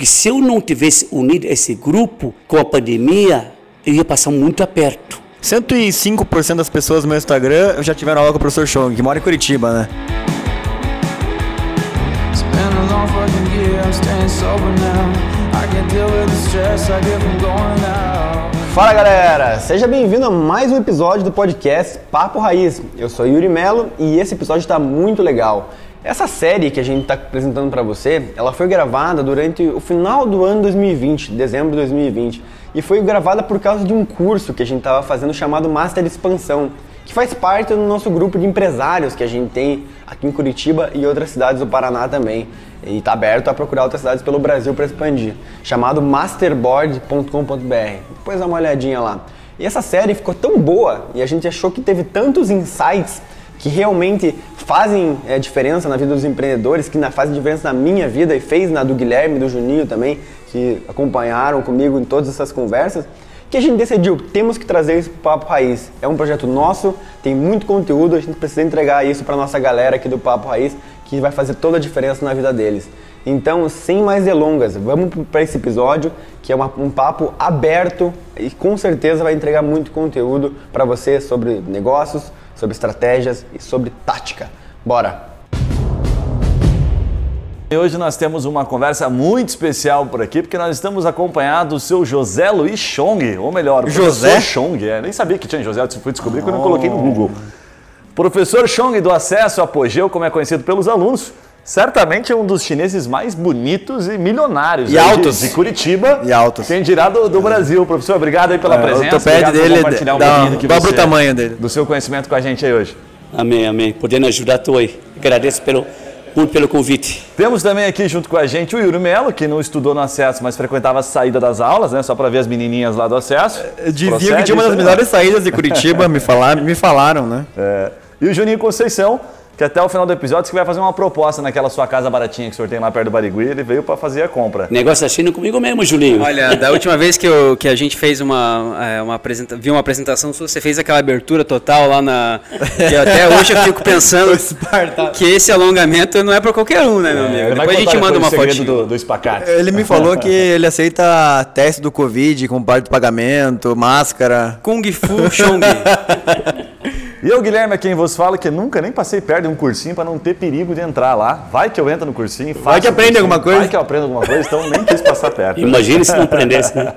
Porque se eu não tivesse unido esse grupo com a pandemia, eu ia passar muito aperto. 105% das pessoas no meu Instagram já tiveram aula com o professor Chong, que mora em Curitiba, né? It's been a long fucking year, I'm staying sober now. I can deal with the stress I get from going out. Fala galera, seja bem-vindo a mais um episódio do podcast Papo Raiz. Eu sou Yuri Melo e esse episódio está muito legal. Essa série que a gente está apresentando para você, ela foi gravada durante o final do ano 2020, dezembro de 2020, e foi gravada por causa de um curso que a gente estava fazendo chamado Master Expansão, que faz parte do nosso grupo de empresários que a gente tem aqui em Curitiba e outras cidades do Paraná também. E está aberto a procurar outras cidades pelo Brasil para expandir, chamado masterboard.com.br. Depois dá uma olhadinha lá. E essa série ficou tão boa e a gente achou que teve tantos insights que realmente fazem é, diferença na vida dos empreendedores, que na, fazem diferença na minha vida e fez na do Guilherme, do Juninho também, que acompanharam comigo em todas essas conversas, que a gente decidiu, temos que trazer isso para o Papo Raiz. É um projeto nosso, tem muito conteúdo, a gente precisa entregar isso para nossa galera aqui do Papo Raiz, que vai fazer toda a diferença na vida deles. Então, sem mais delongas, vamos para esse episódio, que é uma, um papo aberto e com certeza vai entregar muito conteúdo para você sobre negócios, sobre estratégias e sobre tática. Bora! E hoje nós temos uma conversa muito especial por aqui, porque nós estamos acompanhados do seu José Luiz Chong, ou melhor, o José? professor Chong. É, nem sabia que tinha José, eu fui descobrir quando eu coloquei no Google. Professor Chong do Acesso Apogeu, como é conhecido pelos alunos, certamente é um dos chineses mais bonitos e milionários E aí de- altos. De, Curitiba. E altos. Quem dirá do, do Brasil. Professor, obrigado aí pela É, o presença. obrigado por dele compartilhar um dá- pouquinho dobra o tamanho dele. Do seu conhecimento com a gente aí hoje. Amém, amém. Podendo ajudar, estou aí. Agradeço pelo, muito pelo convite. Temos também aqui junto com a gente o Yuri Melo, que não estudou no acesso, mas frequentava a saída das aulas, né? Só para ver as menininhas lá do acesso. Procede que tinha uma das melhores saídas de Curitiba, me falaram, me falaram né? É. E o Juninho Conceição, que até o final do episódio disse que vai fazer uma proposta naquela sua casa baratinha que o senhor tem lá perto do Barigui. Ele veio para fazer a compra. Negócio assim comigo mesmo, Julinho. Olha, da última vez que, eu, que a gente fez uma, é, uma apresenta, viu uma apresentação sua, você fez aquela abertura total lá na. Que até hoje eu fico pensando que esse alongamento não é pra qualquer um, né, meu amigo? Ele vai Depois a gente manda uma o segredo fotinha. do, do espacate. Ele me falou que ele aceita teste do Covid com parte do pagamento, máscara. Kung Fu Chong. E eu, Guilherme, é quem vos fala que nunca nem passei perto de um cursinho para não ter perigo de entrar lá. Vai que eu entro no cursinho, faço que aprende alguma coisa. Vai que eu aprendo alguma coisa, então nem quis passar perto. Imagine se não prendesse. né?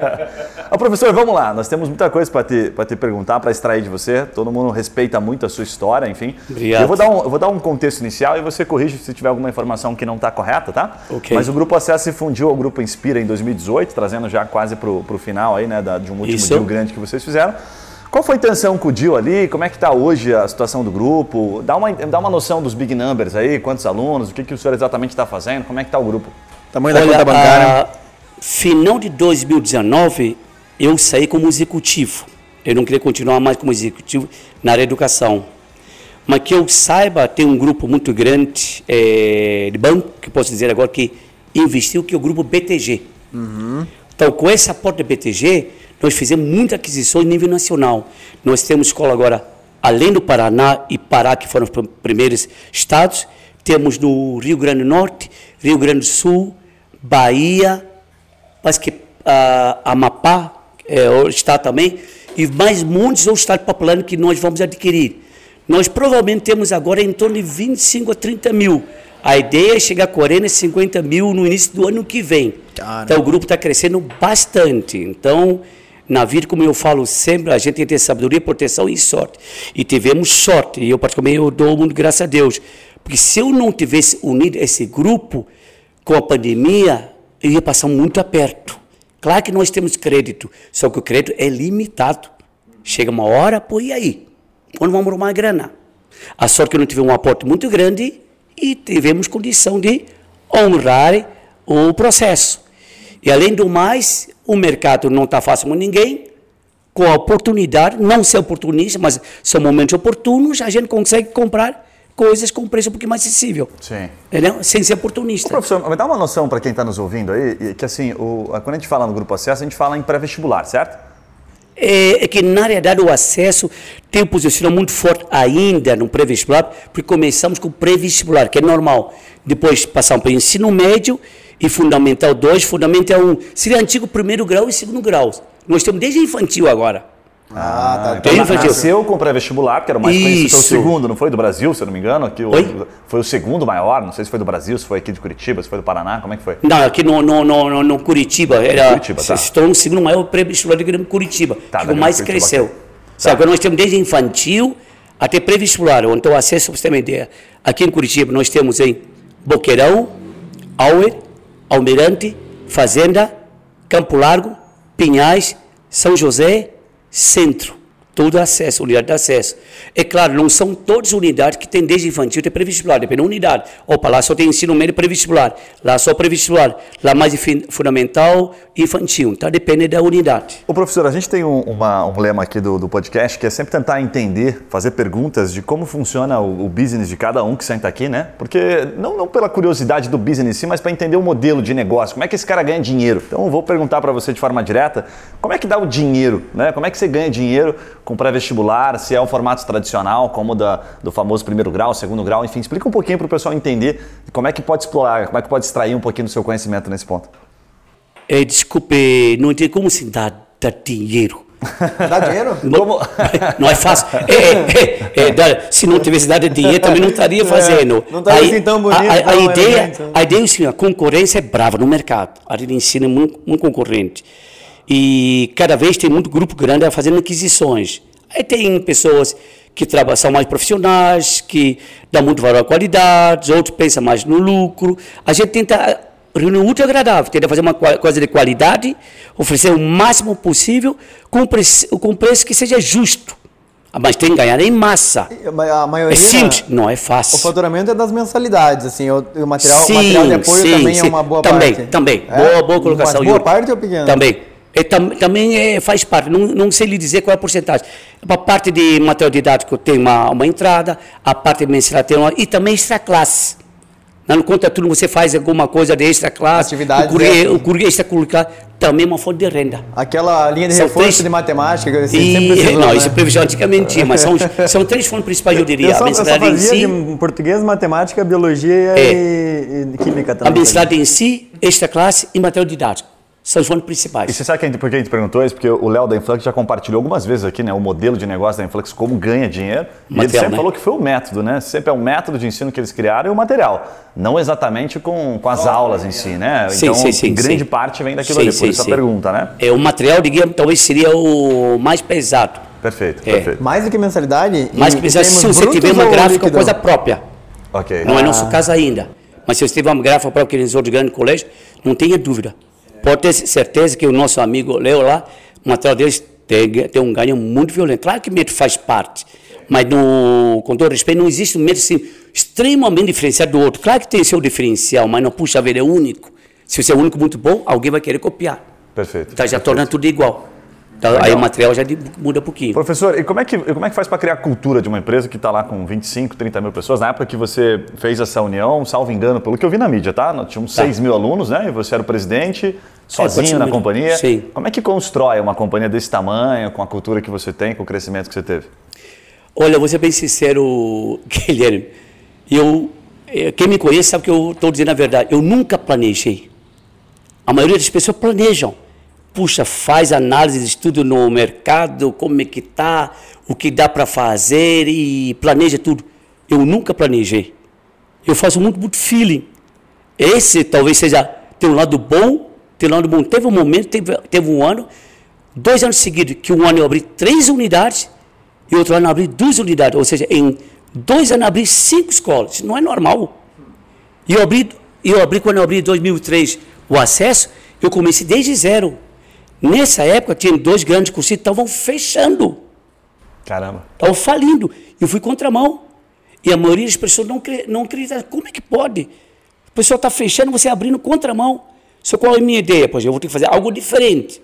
Ô, professor, vamos lá. Nós temos muita coisa para te, pra te perguntar, para extrair de você. Todo mundo respeita muito a sua história, enfim. Obrigado. Eu vou dar um, eu vou dar um contexto inicial e você corrige se tiver alguma informação que não está correta, tá? Ok. Mas o Grupo Acesso se fundiu ao Grupo Inspira em 2018, trazendo já quase para o final aí, né, da- de um último Isso. deal grande que vocês fizeram. Qual foi a intenção com o deal ali? Como é que está hoje a situação do grupo? Dá uma, dá uma noção dos big numbers aí, quantos alunos, o que, que o senhor exatamente está fazendo, como é que está o grupo? Tamanho da Olha, conta bancária. a- final de 2019, eu saí como executivo. Eu não queria continuar mais como executivo na área de educação. Mas que eu saiba, tem um grupo muito grande eh, de banco, que posso dizer agora, que investiu, que é o grupo BTG. Então, com esse aporte da BTG, nós fizemos muita aquisição em nível nacional. Nós temos escola agora, além do Paraná e Pará, que foram os pr- primeiros estados, temos no Rio Grande do Norte, Rio Grande do Sul, Bahia, mas que ah, Amapá é, está também, e mais muitos outros estados populares que nós vamos adquirir. Nós provavelmente temos agora em torno de 25 a 30 mil. A ideia é chegar a 40, 50 mil no início do ano que vem. Caramba. Então o grupo está crescendo bastante. Então, na vida, como eu falo sempre, a gente tem que ter sabedoria, proteção e sorte. E tivemos sorte. E eu, particularmente, eu dou muito graças a Deus. Porque se eu não tivesse unido esse grupo com a pandemia, eu ia passar muito aperto. Claro que nós temos crédito, só que o crédito é limitado. Chega uma hora, pô, e aí? Quando vamos arrumar a grana? A sorte que eu não tive um aporte muito grande e tivemos condição de honrar o processo. E além do mais, o mercado não está fácil com ninguém, com a oportunidade, não ser oportunista, mas são momentos oportunos, a gente consegue comprar coisas com preço um pouquinho mais acessível. Sim. Entendeu? Sem ser oportunista. Professor, me dá uma noção para quem está nos ouvindo aí, que assim, o- quando a gente fala no Grupo Acesso, a gente fala em pré-vestibular, certo? É, é que, na realidade, o acesso tem um posicionamento muito forte ainda no pré-vestibular, porque começamos com o pré-vestibular, que é normal. Depois passamos para o ensino médio e Fundamental 2, Fundamental 1. Seria antigo primeiro grau e segundo grau. Nós temos desde infantil agora. Ah, tá. Então, Tem na- infantil. nasceu com o pré-vestibular, que era o mais conhecido, foi o Isso. segundo, não foi do Brasil, se eu não me engano? Aqui, o- Oi? foi o segundo maior, não sei se foi do Brasil, se foi aqui de Curitiba, se foi do Paraná, como é que foi? Não, aqui no, no, no, no, no Curitiba, era, Curitiba, tá. estou no segundo maior pré-vestibular de Grêmio Curitiba, Tá, que o mais Curitiba, cresceu. ok. Sabe, agora nós temos desde infantil até pré-vestibular, então o acesso, para você ter uma ideia, aqui em Curitiba nós temos em Boqueirão, Auer, Almirante, Fazenda, Campo Largo, Pinhais, São José, Centro. Todo acesso, unidade de acesso. É claro, não são todas unidades que têm desde infantil até pré-vestibular, depende da unidade. Opa, lá só tem ensino médio pré-vestibular, lá só pré-vestibular, lá mais fundamental infantil. Então depende da unidade. Ô professor, a gente tem um, uma- um lema aqui do, do podcast que é sempre tentar entender, fazer perguntas de como funciona o, o business de cada um que senta aqui, né? Porque não, não pela curiosidade do business em si, mas para entender o modelo de negócio, como é que esse cara ganha dinheiro. Então eu vou perguntar para você de forma direta, como é que dá o dinheiro, né? Como é que você ganha dinheiro com pré-vestibular, se é um formato tradicional, como da, do famoso primeiro grau, segundo grau, enfim, explica um pouquinho para o pessoal entender como é que pode explorar, como é que pode extrair um pouquinho do seu conhecimento nesse ponto. É, desculpe, não tem como se dar, dar dinheiro. Dá dinheiro? Como- Não é fácil. É, é, é, dá- se não tivesse dado dinheiro, também não estaria fazendo. não estaria assim tão bonito, A, a- a tão ideia, elegante, né? a ideia é assim, a concorrência é brava no mercado. A área de ensino é muito, muito concorrente. E cada vez tem muito grupo grande fazendo aquisições. Aí tem pessoas que trabalham, são mais profissionais, que dão muito valor à qualidade, outros pensam mais no lucro. A gente tenta reunir o útil ao agradável, tenta fazer uma coisa de qualidade, oferecer o máximo possível com preço, com preço que seja justo. Ah, Mas tem que ganhar em massa. A maioria. É simples, não é fácil. O faturamento é das mensalidades, assim, o, material, Sim, material de apoio sim, também sim. é uma boa também, parte. Também, É? boa, boa colocação. Mas boa Yuri. parte ou pequena? Também. É, tam, também é, faz parte, não, não sei lhe dizer qual é a porcentagem. A parte de material didático tem uma, uma entrada, a parte de mensalidade tem uma, e também extra classe. Não conta tudo, você faz alguma coisa de extra classe, Atividades o currículo, extra. o currículo extracurricular também é uma fonte de renda. Aquela linha de São reforço três- de matemática, que assim, E, sempre precisou, não, né? isso é previsão antigamente mas são, são três fontes principais, eu diria. Eu só, a mensalidade em si, de português, matemática, biologia É. e, e química a também. mensalidade em si, extra classe e material didático. São as fontes principais. E você sabe que a gente- por que a gente perguntou isso? Porque o Léo da Influx já compartilhou algumas vezes aqui, né? O modelo de negócio da Influx, como ganha dinheiro. E ele Material, sempre né? falou que foi o método, né? Sempre é o método de ensino que eles criaram e o material. Não exatamente com, com as aulas em si, né? Sim, então, sim, sim, grande sim. parte vem daquilo Sim, ali, por sim, isso a pergunta, né? É, o material, digamos, talvez seria o mais pesado. Perfeito, É. perfeito. Mais do que mensalidade? Mais em pesado se você tiver uma gráfica, líquido? coisa própria. Ok. Não é nosso caso ainda. Mas se você tiver uma gráfica própria que eles outros grandes colégios, não tenha dúvida. Pode ter certeza que o nosso amigo Leo lá, o material deles tem, tem um ganho muito violento. Claro que o método faz parte, mas no, com todo respeito, não existe um método assim, extremamente diferenciado do outro. Claro que tem seu diferencial, mas não puxa vida, é único. Se você é único muito bom, alguém vai querer copiar. Perfeito. Então já perfeito. torna tudo igual. Então, aí o material já muda um pouquinho. Professor, e como é que, como é que faz para criar a cultura de uma empresa que está lá com 25, 30 mil pessoas? Na época que você fez essa união, salvo engano, pelo que eu vi na mídia, tá? Nós tínhamos 6 mil alunos, né? E você era o presidente, sozinho pode ser na companhia. Sim. Como é que constrói uma companhia desse tamanho, com a cultura que você tem, com o crescimento que você teve? Olha, vou ser bem sincero, Guilherme. Eu, eh, quem me conhece sabe que eu estou dizendo a verdade. Eu nunca planejei. A maioria das pessoas planejam. Puxa, faz análise estudo no mercado, como é que está, o que dá para fazer e planeja tudo. Eu nunca planejei. Eu faço muito, muito feeling. Esse talvez seja, tem um lado bom, tem um lado bom. Teve um momento, teve, teve um ano, dois anos seguidos, que um ano eu abri três unidades e outro ano eu abri duas unidades. Ou seja, em dois anos eu abri cinco escolas. Isso não é normal. E eu abri, eu abri quando eu abri em 2003 o acesso, eu comecei desde zero. Nessa época, tinha dois grandes cursos que estavam fechando. Caramba. Estavam falindo. Eu fui contramão. E a maioria das pessoas não, cre- não acredita. Como é que pode? O pessoal está fechando, você abrindo contramão. Só qual é a minha ideia? Pois eu vou ter que fazer algo diferente.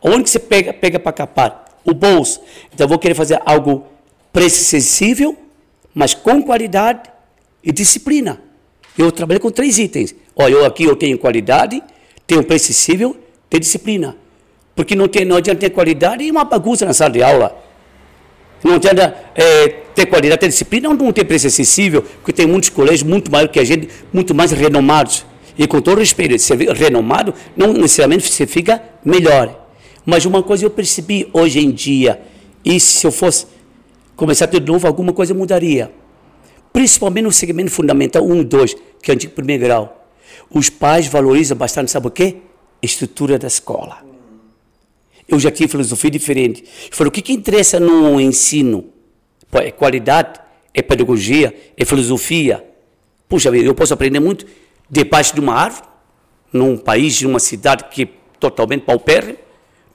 Onde você pega, pega para capar? O bolso. Então eu vou querer fazer algo preço acessível, mas com qualidade e disciplina. Eu trabalhei com três itens. Olha, eu aqui eu tenho qualidade, tenho preço acessível, tenho disciplina. Porque não, tem, não adianta ter qualidade e uma bagunça na sala de aula. Não adianta é, ter qualidade, ter disciplina, não, não ter preço acessível, porque tem muitos colégios muito maiores que a gente, muito mais renomados. E com todo respeito, ser renomado não necessariamente você fica melhor. Mas uma coisa eu percebi hoje em dia, e se eu fosse começar de novo, alguma coisa mudaria. Principalmente no segmento fundamental 1 e 2, que é o antigo primeiro grau. Os pais valorizam bastante, sabe o quê? A estrutura da escola. Eu já tive filosofia diferente. Eu falei, o que, que interessa no ensino? É qualidade, é pedagogia, é filosofia. Puxa vida, eu posso aprender muito debaixo de uma árvore, num país, numa cidade que é totalmente paupérrimo,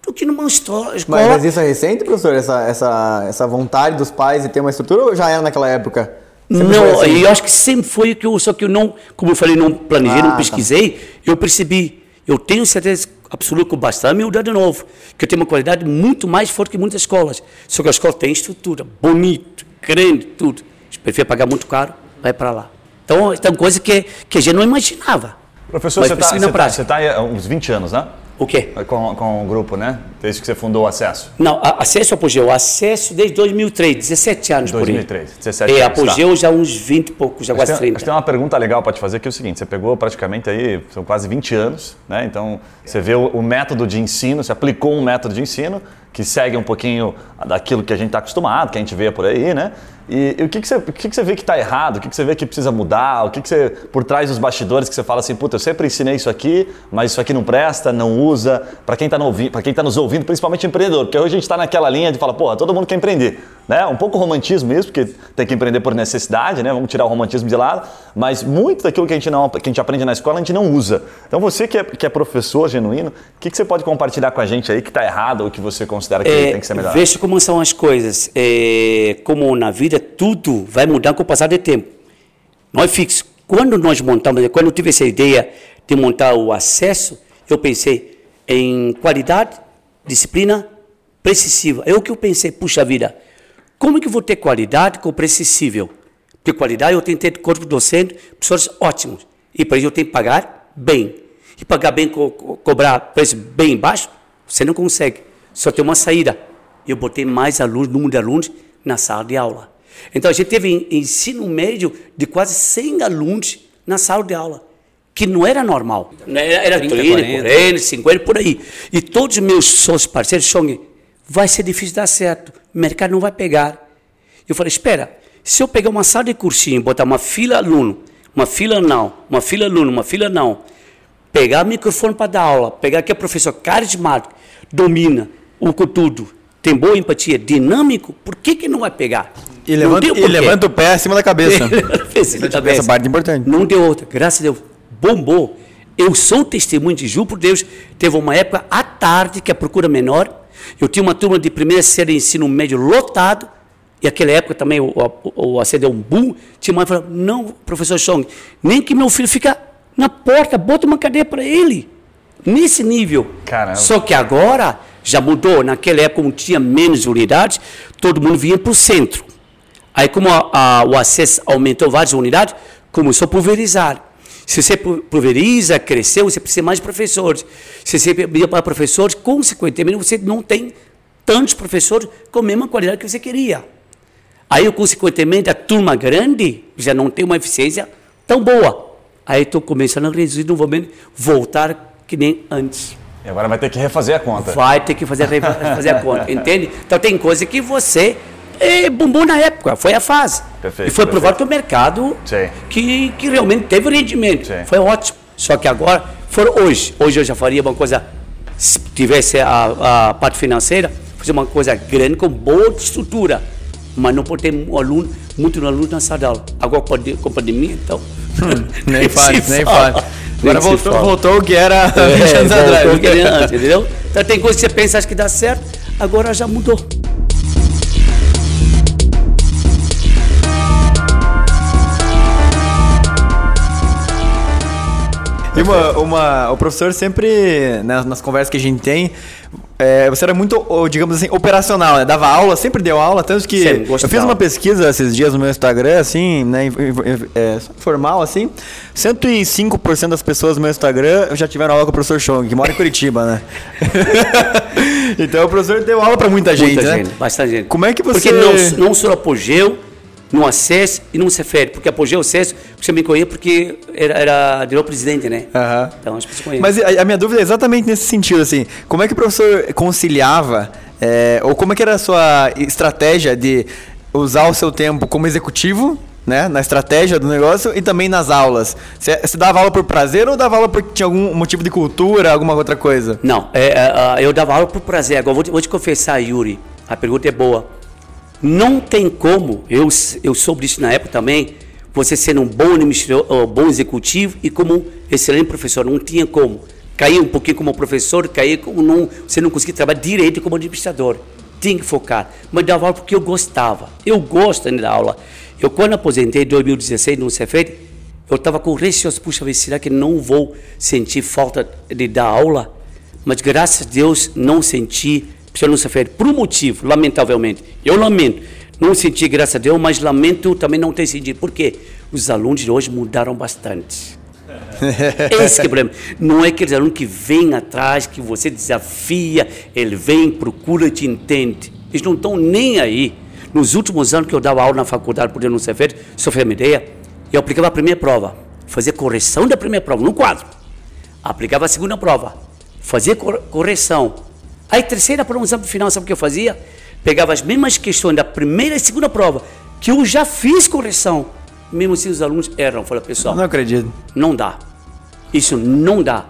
do que numa histó- escola. Mas, mas isso é recente, professor? Essa, essa, essa vontade dos pais de ter uma estrutura ou já era naquela época? Sempre Não, assim? eu acho que sempre foi o que eu, só que eu não, como eu falei, não planejei, Ah, não tá. pesquisei, eu percebi, eu tenho certeza absoluta com bastante humildade de novo, que eu tenho uma qualidade muito mais forte que muitas escolas. Só que a escola tem estrutura, bonito, grande, tudo. Eu prefiro pagar muito caro, vai para lá. Então, tem coisa que, que a gente não imaginava. Professor, Mas você está na prática. há uns 20 anos, né? O quê? Com, com o grupo, né? Desde que você fundou o Acesso. Não, a- acesso apogeu, acesso desde 2003, 17 anos 2003, por aí. 17 É, anos, apogeu já uns 20 e poucos, já Acho quase tem, 30. acho que tem uma pergunta legal para te fazer que é o seguinte: você pegou praticamente aí, são quase 20 anos, né? Então você vê o, o método de ensino, você aplicou um método de ensino que segue um pouquinho daquilo que a gente está acostumado, que a gente vê por aí, né? E, e o que, que, você, o que, que você vê que está errado? O que, que você vê que precisa mudar? O que, que você, por trás dos bastidores, que você fala assim, puta, eu sempre ensinei isso aqui, mas isso aqui não presta, não usa. Para quem está tá nos ouvindo, principalmente empreendedor, porque hoje a gente está naquela linha de falar, porra, todo mundo quer empreender, né? Um pouco romantismo mesmo, porque tem que empreender por necessidade, né? Vamos tirar o romantismo de lado, mas muito daquilo que a gente, não, que a gente aprende na escola a gente não usa. Então você que é, que é professor genuíno, o que, que você pode compartilhar com a gente aí que está errado ou que você considera que É, tem que ser melhor? Veja como são as coisas. É, como na vida, tudo vai mudar com o passar do tempo. Não é fixo. Quando nós montamos, quando eu tive essa ideia de montar o acesso, eu pensei em qualidade, disciplina, precisiva. É o que eu pensei, puxa vida, como é que eu vou ter qualidade com precessível? Porque qualidade eu tenho que ter corpo docente, professores ótimos. E para isso eu tenho que pagar bem. E pagar bem, co co cobrar preço bem baixo, você não consegue. Só tem uma saída. Eu botei mais alunos, número de alunos na sala de aula. Então a gente teve ensino médio de quase 100 alunos na sala de aula, que não era normal. Era, era 30, 30, 40, 40, 50, por aí. E todos os meus sócios parceiros, Chong, vai ser difícil dar certo, o mercado não vai pegar. Eu falei, espera, se eu pegar uma sala de cursinho, botar uma fila aluno, uma fila não, uma fila aluno, uma fila não, pegar o microfone para dar aula, pegar que é professor carismático, domina o tudo, tem boa empatia, dinâmico, por que, que não vai pegar? E levanta, e levanta o pé acima da cabeça. Essa parte é importante. Não deu outra, graças a Deus, bombou. Eu sou testemunho de Ju, por Deus, teve uma época à tarde que a procura menor. Eu tinha uma turma de primeira série de ensino médio lotado, e aquela época também o, o, o ACD é um boom. Tinha uma que falou: não, professor Chong, nem que meu filho fica na porta, bota uma cadeira para ele. Nesse nível. Caramba. Só que agora já mudou. Naquela época, como tinha menos unidades, todo mundo vinha para o centro. Aí, como a- a- o acesso aumentou várias unidades, começou a pulverizar. Se você pu- pulveriza, cresceu, você precisa mais de professores. Se você precisa para professores, consequentemente, você não tem tantos professores com a mesma qualidade que você queria. Aí, consequentemente, a turma grande já não tem uma eficiência tão boa. Aí, estou começando a reduzir novamente, voltar que nem antes. E agora vai ter que refazer a conta. Vai ter que fazer, fazer a conta, entende? Então tem coisa que você é, bombou na época, foi a fase. Perfeito, e foi provado que o mercado Sim. que, que realmente teve rendimento. Sim. Foi ótimo. Só que agora, for hoje, hoje eu já faria uma coisa, se tivesse a, a parte financeira, fazer uma coisa grande com boa estrutura. Mas não pode ter um aluno, muito aluno na sala de aula. Agora com a pandemia, então. Nem faz, nem faz. Agora voltou, voltou o que era 20 É, anos voltou atrás. o que era antes, entendeu? Então tem coisa que você pensa, acha que dá certo, agora já mudou. E uma, uma- o professor sempre, né, nas conversas que a gente tem, é, você era muito, digamos assim, operacional, né? Dava aula, sempre deu aula, tanto que eu fiz uma pesquisa esses dias no meu Instagram, assim, né, é, formal, assim, 105% das pessoas no meu Instagram já tiveram aula com o professor Chong, que mora em Curitiba, né? então o professor deu aula pra muita gente, Muita né? gente, bastante gente. Como é que você... Porque não, não só apogeu, no acesso e no Cefere, porque apogeu acesso Você me conhece porque era, era diretor-presidente, né? Aham. Então as pessoas conhecem. Mas a, a minha dúvida é exatamente nesse sentido, assim. Como é que o professor conciliava, é, ou como é que era a sua estratégia de usar o seu tempo como executivo, né, na estratégia do negócio e também nas aulas? Você, dava aula por prazer ou dava aula porque tinha algum motivo de cultura, alguma outra coisa? Não, é, é, eu dava aula por prazer. Agora, vou te, vou te confessar, Yuri, a pergunta é boa. Não tem como, eu, eu soube disso na época também, você ser um bom administrador, ou bom executivo e como um excelente professor. Não tinha como. Cair um pouquinho como professor, cair como não, você não conseguia trabalhar direito como administrador. Tinha que focar. Mas dava aula porque eu gostava. Eu gosto ainda da aula. Eu, quando aposentei em 2016 no Cefet, eu estava com receio, puxa, será que não vou sentir falta de dar aula? Mas graças a Deus não senti, eu não Cefet, por um motivo, lamentavelmente. Eu lamento. Não senti, graças a Deus, mas lamento também não ter sentido. Por quê? Os alunos de hoje mudaram bastante. Esse que é o problema. Não é aqueles alunos que vêm atrás, que você desafia, ele vem, procura, te entende. Eles não estão nem aí. Nos últimos anos que eu dava aula na faculdade, por não ser feito, sofri uma ideia, eu aplicava a primeira prova, fazia correção da primeira prova, no quadro. Aplicava a segunda prova, fazia cor- correção. Aí, terceira prova, no exame final, sabe o que eu fazia? Pegava as mesmas questões da primeira e segunda prova, que eu já fiz correção. Mesmo assim, os alunos erram. Falei, pessoal, Não acredito. não dá. Isso não dá.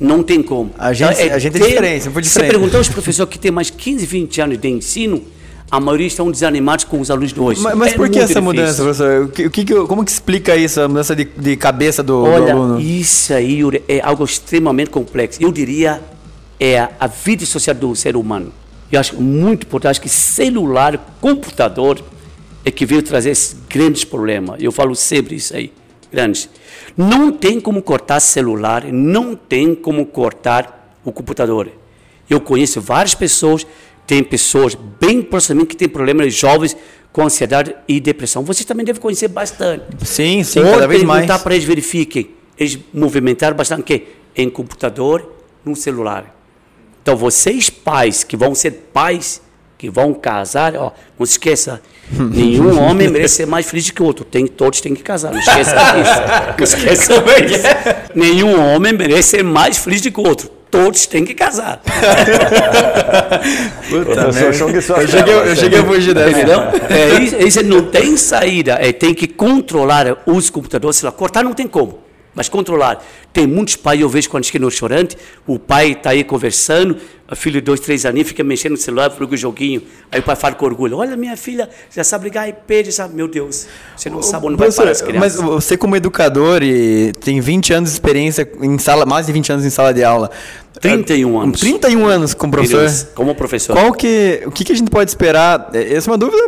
Não tem como. A gente- a gente é ter- diferente, Você diferente. perguntou aos professores que têm mais 15, 20 anos de ensino, a maioria estão desanimados com os alunos de hoje. Mas, mas É por que essa difícil. mudança, professor? O que, o que como que explica isso, a mudança de, de cabeça do, do Olha, aluno? isso aí é algo extremamente complexo. Eu diria é a vida social do ser humano. Eu acho muito importante, acho que celular, computador é que veio trazer esses grandes problemas. Eu falo sempre isso aí, grandes. Não tem como cortar celular, não tem como cortar o computador. Eu conheço várias pessoas, tem pessoas bem próximas que têm problemas jovens com ansiedade e depressão. Vocês também devem conhecer bastante. Sim, sim, Ou cada vez mais. perguntar para eles verifiquem. Eles movimentaram bastante o quê? Em computador, no celular. Então, vocês pais que vão ser pais, que vão casar, ó, não se esqueça, nenhum homem merece ser mais feliz do que o outro. Tem, todos têm que casar, não esqueça disso. Não esqueça disso. Nenhum homem merece ser mais feliz do que o outro. Todos têm que casar. Chung, sua Eu cheguei, eu cheguei a fugir dessa. Entendeu? É, isso, isso não tem saída. É, tem que controlar os computadores. Sei lá, cortar não tem como, mas controlar. Tem muitos pais, eu vejo quando chega no restaurante, o pai está aí conversando, a filha de dois, três aninhos fica mexendo no celular, joga o joguinho. Aí o pai fala com orgulho: Olha, minha filha já sabe ligar iPad, sabe? Meu Deus, você não sabe onde vai parar as mas crianças. você como educador e tem 20 anos de experiência em sala, mais de 20 anos em sala de aula. 31 anos. 31 anos como professor. Como professor. Qual que, o que, que a gente pode esperar? é, Essa é uma dúvida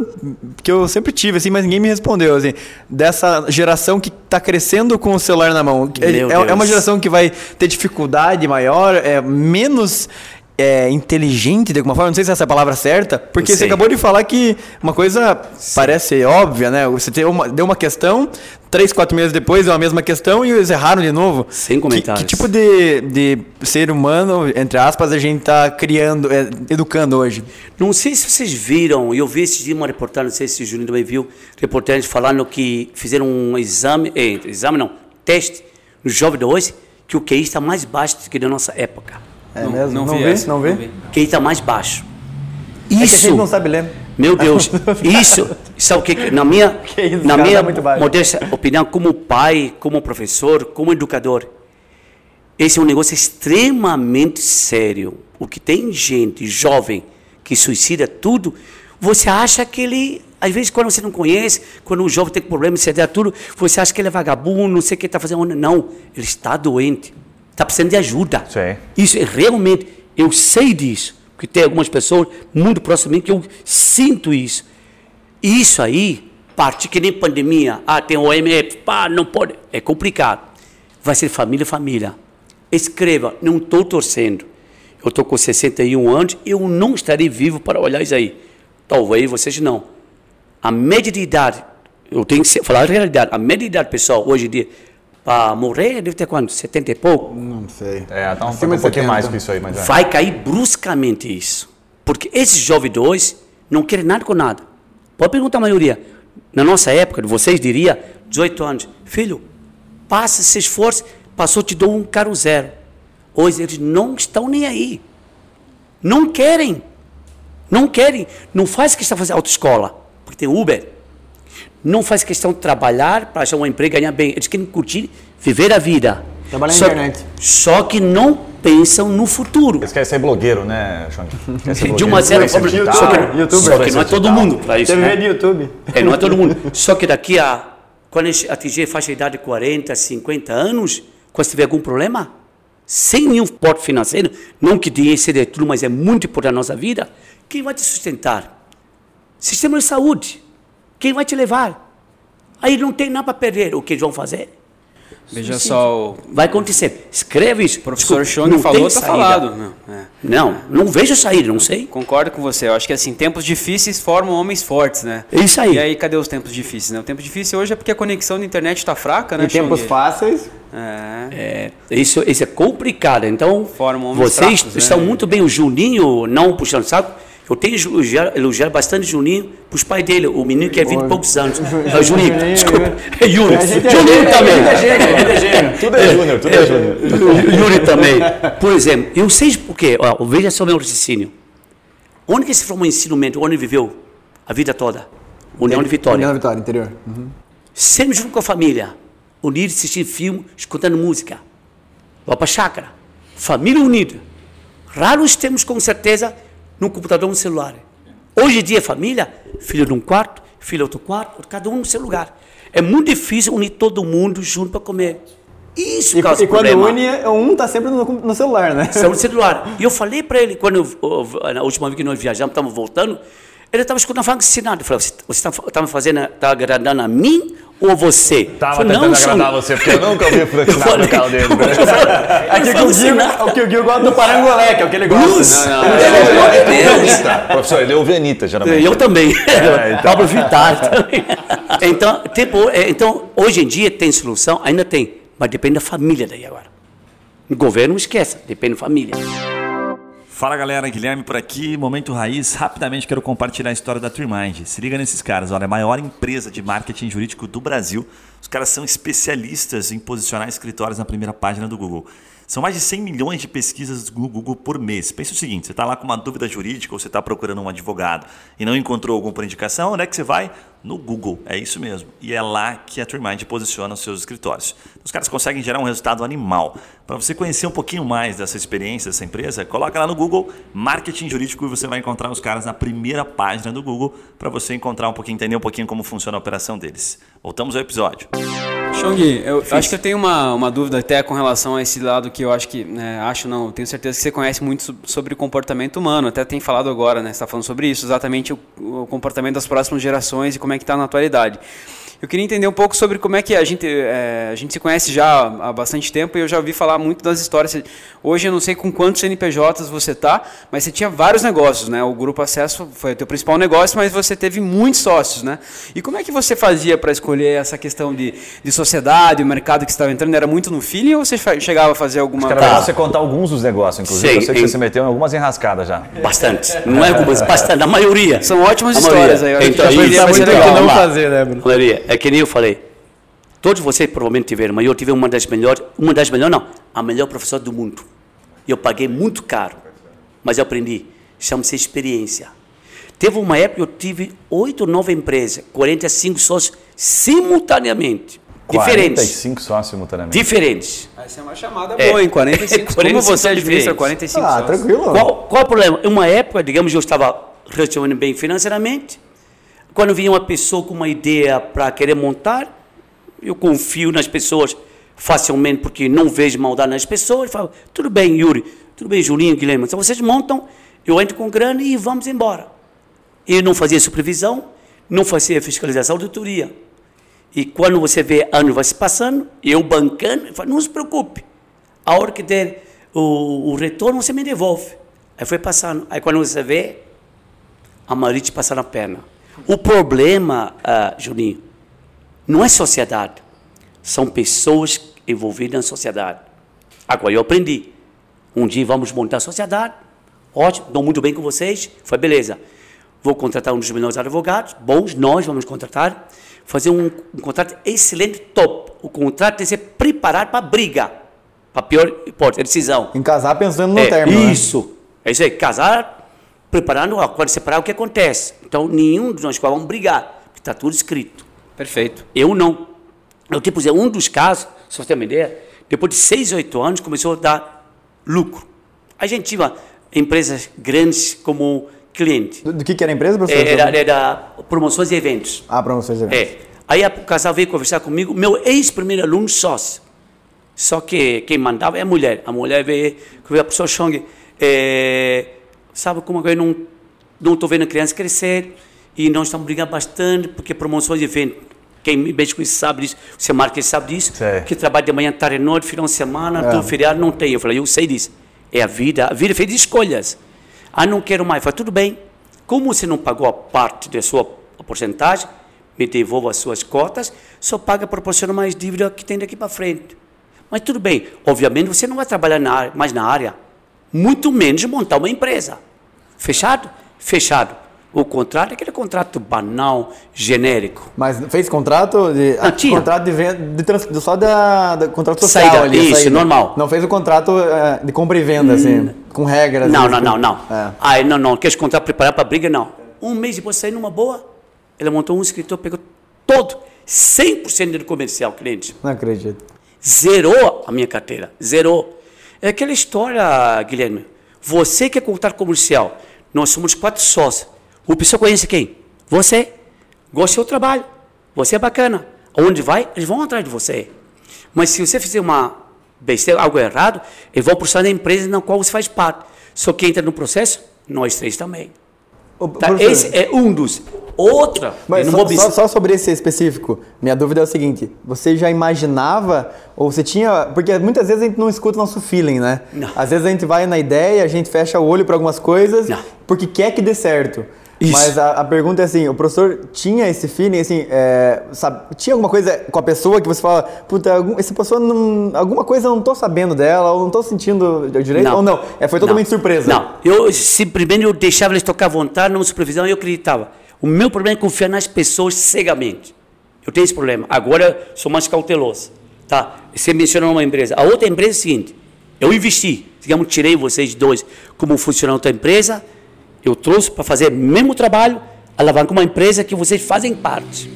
que eu sempre tive, assim, mas ninguém me respondeu, assim, dessa geração que está crescendo com o celular na mão. É, é- é uma geração que vai ter dificuldade maior, é menos é, inteligente de alguma forma, não sei se essa é a palavra certa, porque você acabou de falar que uma coisa parece óbvia, né? Você deu uma, deu uma questão, três, quatro meses depois deu a mesma questão e eles erraram de novo. Sem Que- comentários. Que, tipo de, de ser humano, entre aspas, a gente está criando, é, educando hoje? Não sei se vocês viram, eu vi esse dia uma reportagem, não sei se o Juninho também viu, reportagem falando que fizeram um exame, eh, exame não, teste no jovem de hoje, que o QI está mais baixo do que da nossa época. É Não- mesmo? não Não, vi vê? essa, Não vi. QI está mais baixo. É que a Isso, gente não sabe ler. meu Deus, isso, sabe o que, na minha, Que isso, na cara, minha tá modesta opinião, como pai, como professor, como educador, esse é um negócio extremamente sério. O que tem gente jovem que suicida tudo, você acha que ele, às vezes quando você não conhece, quando um jovem tem problema, você dá tudo, você acha que ele é vagabundo, não sei o que está fazendo. Não, ele está doente, está precisando de ajuda. Sim. Isso é realmente, eu sei disso, porque tem algumas pessoas muito próximas que eu sinto isso. E Isso aí, parte que nem pandemia, ah, tem OMS, pá, não pode, é complicado. Vai ser família, família. Escreva, não estou torcendo. Eu estou com 61 anos, eu não estarei vivo para olhar isso aí. Talvez vocês não. A média de idade, eu tenho que falar a realidade, a média de idade, pessoal, hoje em dia, para morrer, deve ter quanto? 70 e pouco? Não sei. É, tá um, Acima um pouquinho 70. mais que isso aí, mas é. vai cair bruscamente isso. Porque esses jovens hoje não querem nada com nada. Pode perguntar a maioria. Na nossa época, vocês diria, 18 anos. Filho, passa, se esforce, passou, te dou um carro zero. Hoje eles não estão nem aí. Não querem. Não querem. Não faz questão de fazer autoescola, porque tem Uber. Não faz questão de trabalhar para achar um emprego e ganhar bem. Eles querem curtir, viver a vida. Trabalhar na só, internet. Só que não pensam no futuro. Eles querem ser blogueiro, né, ser De uma certa forma, só que, youtuber, só que não é todo digital. mundo para isso. TV né? de YouTube. É, não é todo mundo. Só que daqui a. Quando a gente atingir a faixa de idade de 40, 50 anos, quando tiver algum problema, sem nenhum porte financeiro, não que dinheiro seja tudo, mas é muito importante na nossa vida, quem vai te sustentar? Sistema de saúde. Quem vai te levar? Aí não tem nada para perder. O que eles vão fazer? Veja só, o Vai acontecer. Escreve isso. professor Desculpa, Chong não falou, tem tá saída. falado. Não, é. Não, não vejo saída, não sei. Concordo com você. Eu acho que assim, tempos difíceis formam homens fortes, né? É isso aí. E aí, cadê os tempos difíceis? Né? O tempo difícil hoje é porque a conexão da internet está fraca, né, Em tempos Chong? fáceis. É. É, isso, isso é complicado. Então, Formam homens vocês fracos, né? estão muito bem. O Juninho, não puxando saco, eu tenho elogiado, elogiado bastante o Juninho para os pais dele, o menino que é 20 e poucos anos. É o Juninho, Juninho, desculpa. É Yuri. É Juninho também. é gênio, é. Tudo é júnior, tudo é júnior. Yuri também. Por exemplo, eu sei por quê. Ó, veja só meu raciocínio. Onde que se formou em ensino médio? Onde viveu a vida toda? União de Vitória. União Vitória, interior. Uhum. Sempre junto com a família. Unido, assistir filme, escutando música. Vá para a chácara. Família unida. Raros temos, com certeza, no computador no celular. Hoje em dia, família, filho num quarto, filho outro quarto, cada um no seu lugar. É muito difícil unir todo mundo junto para comer. Isso E, causa e quando problema. une, um tá sempre no, no celular, né? São no celular. E eu falei para ele, quando eu, na última vez que nós viajamos, estávamos voltando, ele estava escutando falando ensinado. Eu falei, você está me fazendo, está agradando a mim ou você? Tava falei, tentando "Não, agradar senhor." você, porque eu nunca ouvi Frank no carro dele. né? Aqui que o Gil, o que o Gil gosta do parangolé, que é o que ele gosta. Luz. Não, Pelo não, amor de Ele ouve Deus. Professor, ele ouve Anitta, geralmente. Eu também. É, então. Pablo Vittar também. Então, tipo, é, então, hoje em dia tem solução, ainda tem, mas depende da família daí agora. O governo não esqueça, depende da família. Fala galera, Guilherme por aqui, Momento Raiz. Rapidamente quero compartilhar a história da TreeMind. Se liga nesses caras, olha, a maior empresa de marketing jurídico do Brasil. Os caras são especialistas em posicionar escritórios na primeira página do Google. São mais de 100 milhões de pesquisas no Google por mês. Pensa o seguinte, você está lá com uma dúvida jurídica ou você está procurando um advogado e não encontrou algum por indicação, onde é que você vai? No Google, é isso mesmo. E é lá que a TreeMind posiciona os seus escritórios. Os caras conseguem gerar um resultado animal. Para você conhecer um pouquinho mais dessa experiência dessa empresa, coloca lá no Google Marketing Jurídico e você vai encontrar os caras na primeira página do Google para você encontrar um pouquinho, entender um pouquinho como funciona a operação deles. Voltamos ao episódio. Chong, eu acho que eu tenho uma, uma dúvida até com relação a esse lado que eu acho que, né, acho não, tenho certeza que você conhece muito so- sobre o comportamento humano, até tem falado agora, né, você está falando sobre isso, exatamente o, o comportamento das próximas gerações e como é que está na atualidade. Eu queria entender um pouco sobre como é que a gente, é, a gente se conhece já há bastante tempo e eu já ouvi falar muito das histórias. Hoje eu não sei com quantos CNPJs você tá, mas você tinha vários negócios, né? O Grupo Acesso foi o teu principal negócio, mas você teve muitos sócios, né? E como é que você fazia para escolher essa questão de, de sociedade, o mercado que você estava entrando? Era muito no feeling ou você chegava a fazer alguma... Melhor você contar alguns dos negócios, inclusive. Sei, eu sei que em- você se meteu em algumas enrascadas já. Bastante. Não é algumas, bastante, a maioria. São ótimas A histórias maioria. aí. Então, a maioria isso vai é ser muito legal. não fazer, né, Bruno? Maioria, é que nem eu falei. Todos vocês provavelmente tiveram, mas eu tive uma das melhores, uma das melhores não, a melhor professora do mundo. Eu paguei muito caro, mas eu aprendi. Chama-se experiência. Teve uma época que eu tive oito, nove empresas, 45 sócios simultaneamente. Diferentes. 45 sócios simultaneamente. Diferentes. Essa é uma chamada É. boa, hein? 45. 45 Como você administra diferentes. 45 Ah, sócios? tranquilo. Qual, qual o problema? Em uma época, digamos, eu estava relativamente bem financeiramente. Quando vinha uma pessoa com uma ideia para querer montar, eu confio nas pessoas facilmente porque não vejo maldade nas pessoas. Eu falo, tudo bem, Yuri, tudo bem, Julinho, Guilherme. Então vocês montam, eu entro com grana e vamos embora. E não fazia supervisão, não fazia fiscalização, auditoria. E quando você vê ano vai se passando, eu bancando, eu falo, não se preocupe. A hora que der o, o retorno, você me devolve. Aí foi passando. Aí quando você vê, a maioria te passa na perna. O problema, ah, Juninho, não é sociedade. São pessoas envolvidas na sociedade. Agora, eu aprendi. Um dia vamos montar a sociedade. Ótimo, estou muito bem com vocês. Foi beleza. vou contratar um dos melhores advogados, bons, nós vamos contratar, fazer um, um contrato excelente, top. O contrato tem que ser preparado para briga, para pior hipótese, decisão. Em casar pensando no É, término. né? Isso. É isso aí, casar, preparando, ó, quando separar, o que acontece. Então, nenhum de nós vamos brigar, porque está tudo escrito. Perfeito. Eu não. Eu, tipo, dizer, um dos casos, só você ter uma ideia, depois de seis, oito anos, começou a dar lucro. A gente tinha empresas grandes como cliente. Do, do que, que era a empresa, professor? Era, era promoções e eventos. Ah, promoções de eventos. É. Aí a- o casal veio conversar comigo, meu ex-primeiro aluno sócio. Só que quem mandava é a mulher. A mulher veio, veio a professor Chong, é, sabe como eu não não estou vendo a criança crescer e nós estamos brigando bastante porque promoções de evento. Quem mexe com isso sabe disso, o seu Marques sabe disso, Sei. que trabalha de manhã, tarde noite, final de semana, É. todo feriado não tem. Eu falei, eu sei disso. É a vida, a vida é feita de escolhas. Ah, não quero mais. Eu falei, tudo bem. Como você não pagou a parte da sua porcentagem, me devolva as suas cotas, só paga proporcionando mais dívida que tem daqui para frente. Mas tudo bem, obviamente você não vai trabalhar na área- mais na área, muito menos montar uma empresa. Fechado? Fechado. O contrato é aquele contrato banal, genérico. Mas fez contrato de. Não, tinha. Contrato de venda. De trans, de- só da, da contrato social Saída, ali. isso, normal. Não fez o contrato eh, de compra e venda, assim, com regras. Não, assim, não, não, não. É. Ah, não, não. Quer contrato preparar para briga? Não. Um mês depois sair numa boa, ela montou um escritor, pegou todo, 100% do comercial, cliente. Não acredito. Zerou a minha carteira. Zerou. É aquela história, Guilherme. Você que é contrato comercial, nós somos quatro sócios. O pessoal conhece quem? Você. Gosta do seu trabalho. Você é bacana. Aonde vai, eles vão atrás de você. Mas se você fizer uma besteira, algo errado, eles vão processar na empresa na qual você faz parte. Só que entra no processo, nós três também. Ô, Tá? Esse é um dos. Outra, Mas só, não só- só sobre esse específico, minha dúvida é o seguinte: você já imaginava, ou você tinha. Porque muitas vezes a gente não escuta o nosso feeling, né? Não. Às vezes a gente vai na ideia, a gente fecha o olho para algumas coisas, Não. porque quer que dê certo. Isso. Mas a, a pergunta é assim: o professor tinha esse feeling, assim, é, sabe, tinha alguma coisa com a pessoa que você fala, puta, algum, essa pessoa não. Alguma coisa eu não tô sabendo dela, ou não tô sentindo direito, ou não? É, foi totalmente Não. surpresa. Não, eu simplesmente eu deixava eles tocar à vontade, não supervisão, eu acreditava. O meu problema é confiar nas pessoas cegamente. Eu tenho esse problema. Agora sou mais cauteloso. Tá? Você mencionou uma empresa. A outra empresa é a seguinte: eu investi, digamos, tirei vocês dois como funcionário da empresa, eu trouxe para fazer o mesmo trabalho, alavancar uma empresa que vocês fazem parte.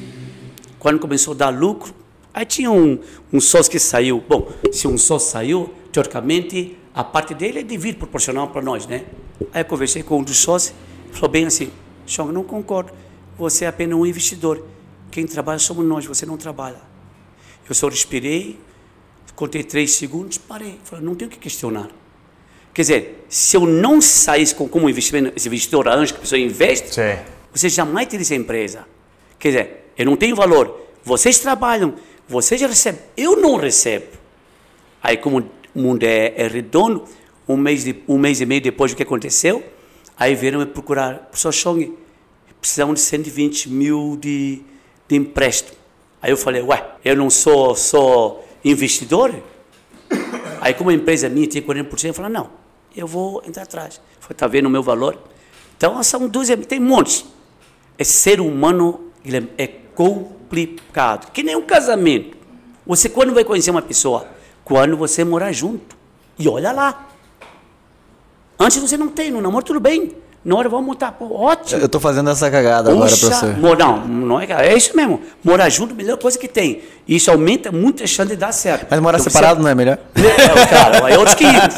Quando começou a dar lucro, aí tinha um, um sócio que saiu. Bom, se um sócio saiu, teoricamente, a parte dele é devido proporcional para nós, né? Aí eu conversei com um dos sócios, falou bem assim, Chong, não concordo, você é apenas um investidor. Quem trabalha somos nós, você não trabalha. Eu só respirei, contei três segundos, parei. Falei, não tenho o que questionar. Quer dizer, se eu não saísse com, como investimento, esse investidor anjo que a pessoa investe, Sim. você jamais teria essa empresa. Quer dizer, eu não tenho valor. Vocês trabalham, vocês recebem, eu não recebo. Aí, como o mundo é, é redondo, um mês, de, um mês e meio depois do que aconteceu, aí vieram me procurar. Professor Chong, precisamos de 120 mil de, de empréstimo. Aí eu falei, ué, eu não sou, sou investidor? Aí, como a empresa minha tinha 40%, eu falei, não, eu vou entrar atrás. Falei, tá vendo o meu valor? Então, são duas, tem montes. É ser humano, é complicado. Que nem um casamento. Você, quando vai conhecer uma pessoa? Quando você morar junto. E olha lá. Antes você não tem, no namoro tudo bem. Na hora vamos montar, pô, ótimo. Eu tô fazendo essa cagada agora, Puxa, professor. mo- não, não é, é isso mesmo. Morar junto é a melhor coisa que tem. Isso aumenta muito a chance de dar certo. Mas morar Então, separado você- não é melhor? é, cara, é outros 500.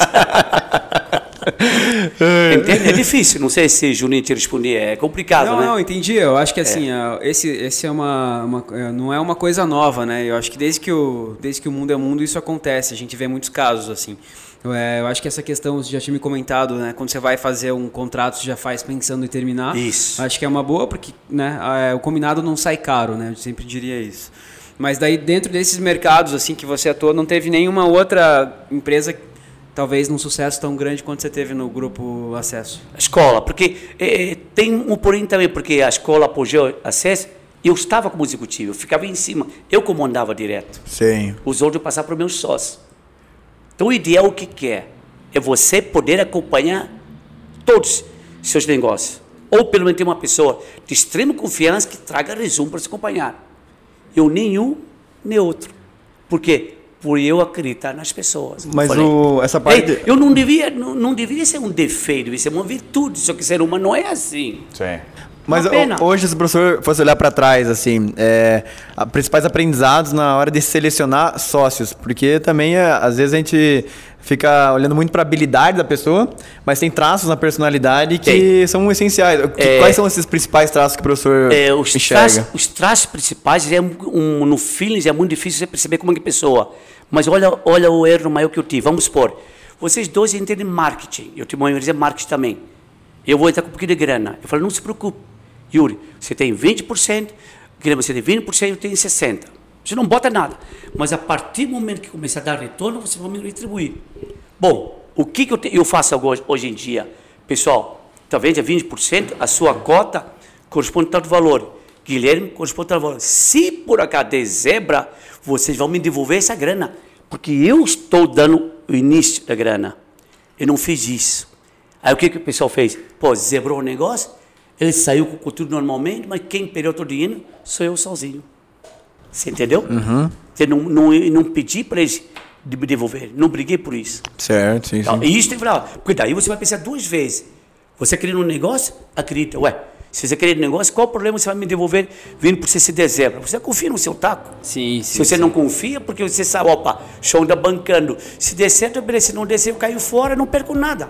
Entende? É difícil. Não sei se Juninho te responder. É complicado, Não, né? não, entendi. Eu acho que assim, ah, esse, esse é uma, uma- é, não é uma coisa nova, né? Eu acho que desde que o, desde que o mundo é mundo isso acontece. A gente vê muitos casos assim. Eu, é, eu acho que essa questão você já tinha me comentado, né? Quando você vai fazer um contrato, você já faz pensando em terminar. Isso. Acho que é uma boa porque, né? ah, O combinado não sai caro, né? Eu sempre diria isso. Mas daí dentro desses mercados assim que você atua, não teve nenhuma outra empresa talvez num sucesso tão grande quanto você teve no grupo Acesso. A escola, porque eh, tem um porém também, porque a escola apoiou acesso, eu estava como executivo, eu ficava em cima, eu comandava direto. Sim. Os outros passaram para os meus sócios. Então, o ideal o que, que é? É você poder acompanhar todos os seus negócios. Ou pelo menos ter uma pessoa de extrema confiança que traga resumo para se acompanhar. Eu nenhum, nem outro. Por quê? Por eu acreditar nas pessoas. Mas o- essa parte- Ei, eu não devia, não, não deveria ser um defeito, devia ser uma virtude. Só que ser humano não é assim. Sim. Mas hoje, se o professor fosse olhar para trás, assim, é, a- principais aprendizados na hora de selecionar sócios, porque também é, às vezes a gente fica olhando muito para a habilidade da pessoa, mas tem traços na personalidade que Tem. são essenciais. É. Quais são esses principais traços que o professor É, os, enxerga? traços, os traços principais, é um, no feeling, é muito difícil você perceber como é que é a pessoa. Mas olha, olha o erro maior que eu tive. Vamos supor, vocês dois entendem marketing. Eu tenho uma empresa de marketing também. Eu vou entrar com um pouquinho de grana. Eu falo, não se preocupe. Yuri, você tem 20%, Guilherme, você tem 20%, eu tenho 60%. Você não bota nada. Mas a partir do momento que começar a dar retorno, você vai me retribuir. Bom, o que, que eu, te- eu faço hoje, hoje em dia? Pessoal, talvez é 20%, a sua cota corresponde a tal valor. Guilherme corresponde a tal valor. Se por acaso der zebra, vocês vão me devolver essa grana. Porque eu estou dando o início da grana. Eu não fiz isso. Aí o que, que o pessoal fez? Pô, zebrou o negócio, ele saiu com tudo normalmente, mas quem perdeu todo o dinheiro sou eu sozinho. Você entendeu? Você não, não, não pedi para eles de me devolver, não briguei por isso. Certo, sim, Então, e isso tem que falar, porque daí você vai pensar duas vezes. Você querendo um negócio, acredita. Ué, se você querer um negócio, qual o problema você vai me devolver vindo por você se dezembro? Você confia no seu taco? Sim, sim. Se você não confia, porque você sabe, opa, show da bancando. Se der certo, beleza. Se não der certo, eu caio fora, não perco nada.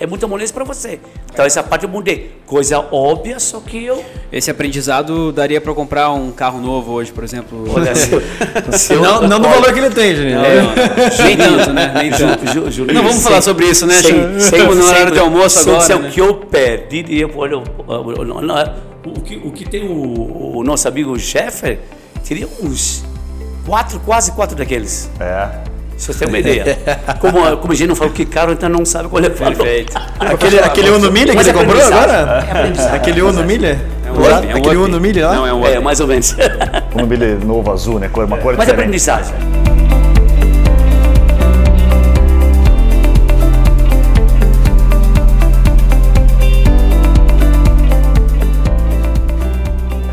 É muita moleza para você. Então essa parte eu mudei. Coisa óbvia, só que eu. Esse aprendizado daria para comprar um carro novo hoje, por exemplo. Olha, se, se eu- Não, não do valor que ele tem, Juninho. Nem tanto, né? Nem tanto. Ju- Ju- Não vamos sem- falar sobre isso, né? Sem, sem, na hora sem- de almoço se eu agora, disser né? o que eu perdi, eu, olha, o, que, o que tem o, o nosso amigo Sheffer, teria uns quatro, quase quatro daqueles. É. Se você tem uma ideia. Como, como a gente não falou que caro, então não sabe qual é o valor. Perfeito. Aquele, aquele Uno Milha que Mas você é comprou aprendizagem. agora? É aprendizagem. Aquele Uno Milha? É um up, é um Aquele up. Uno Milha lá? Não, é um É, mais ou menos. Um mobile novo azul, né? Uma cor Mas é diferente. aprendizagem.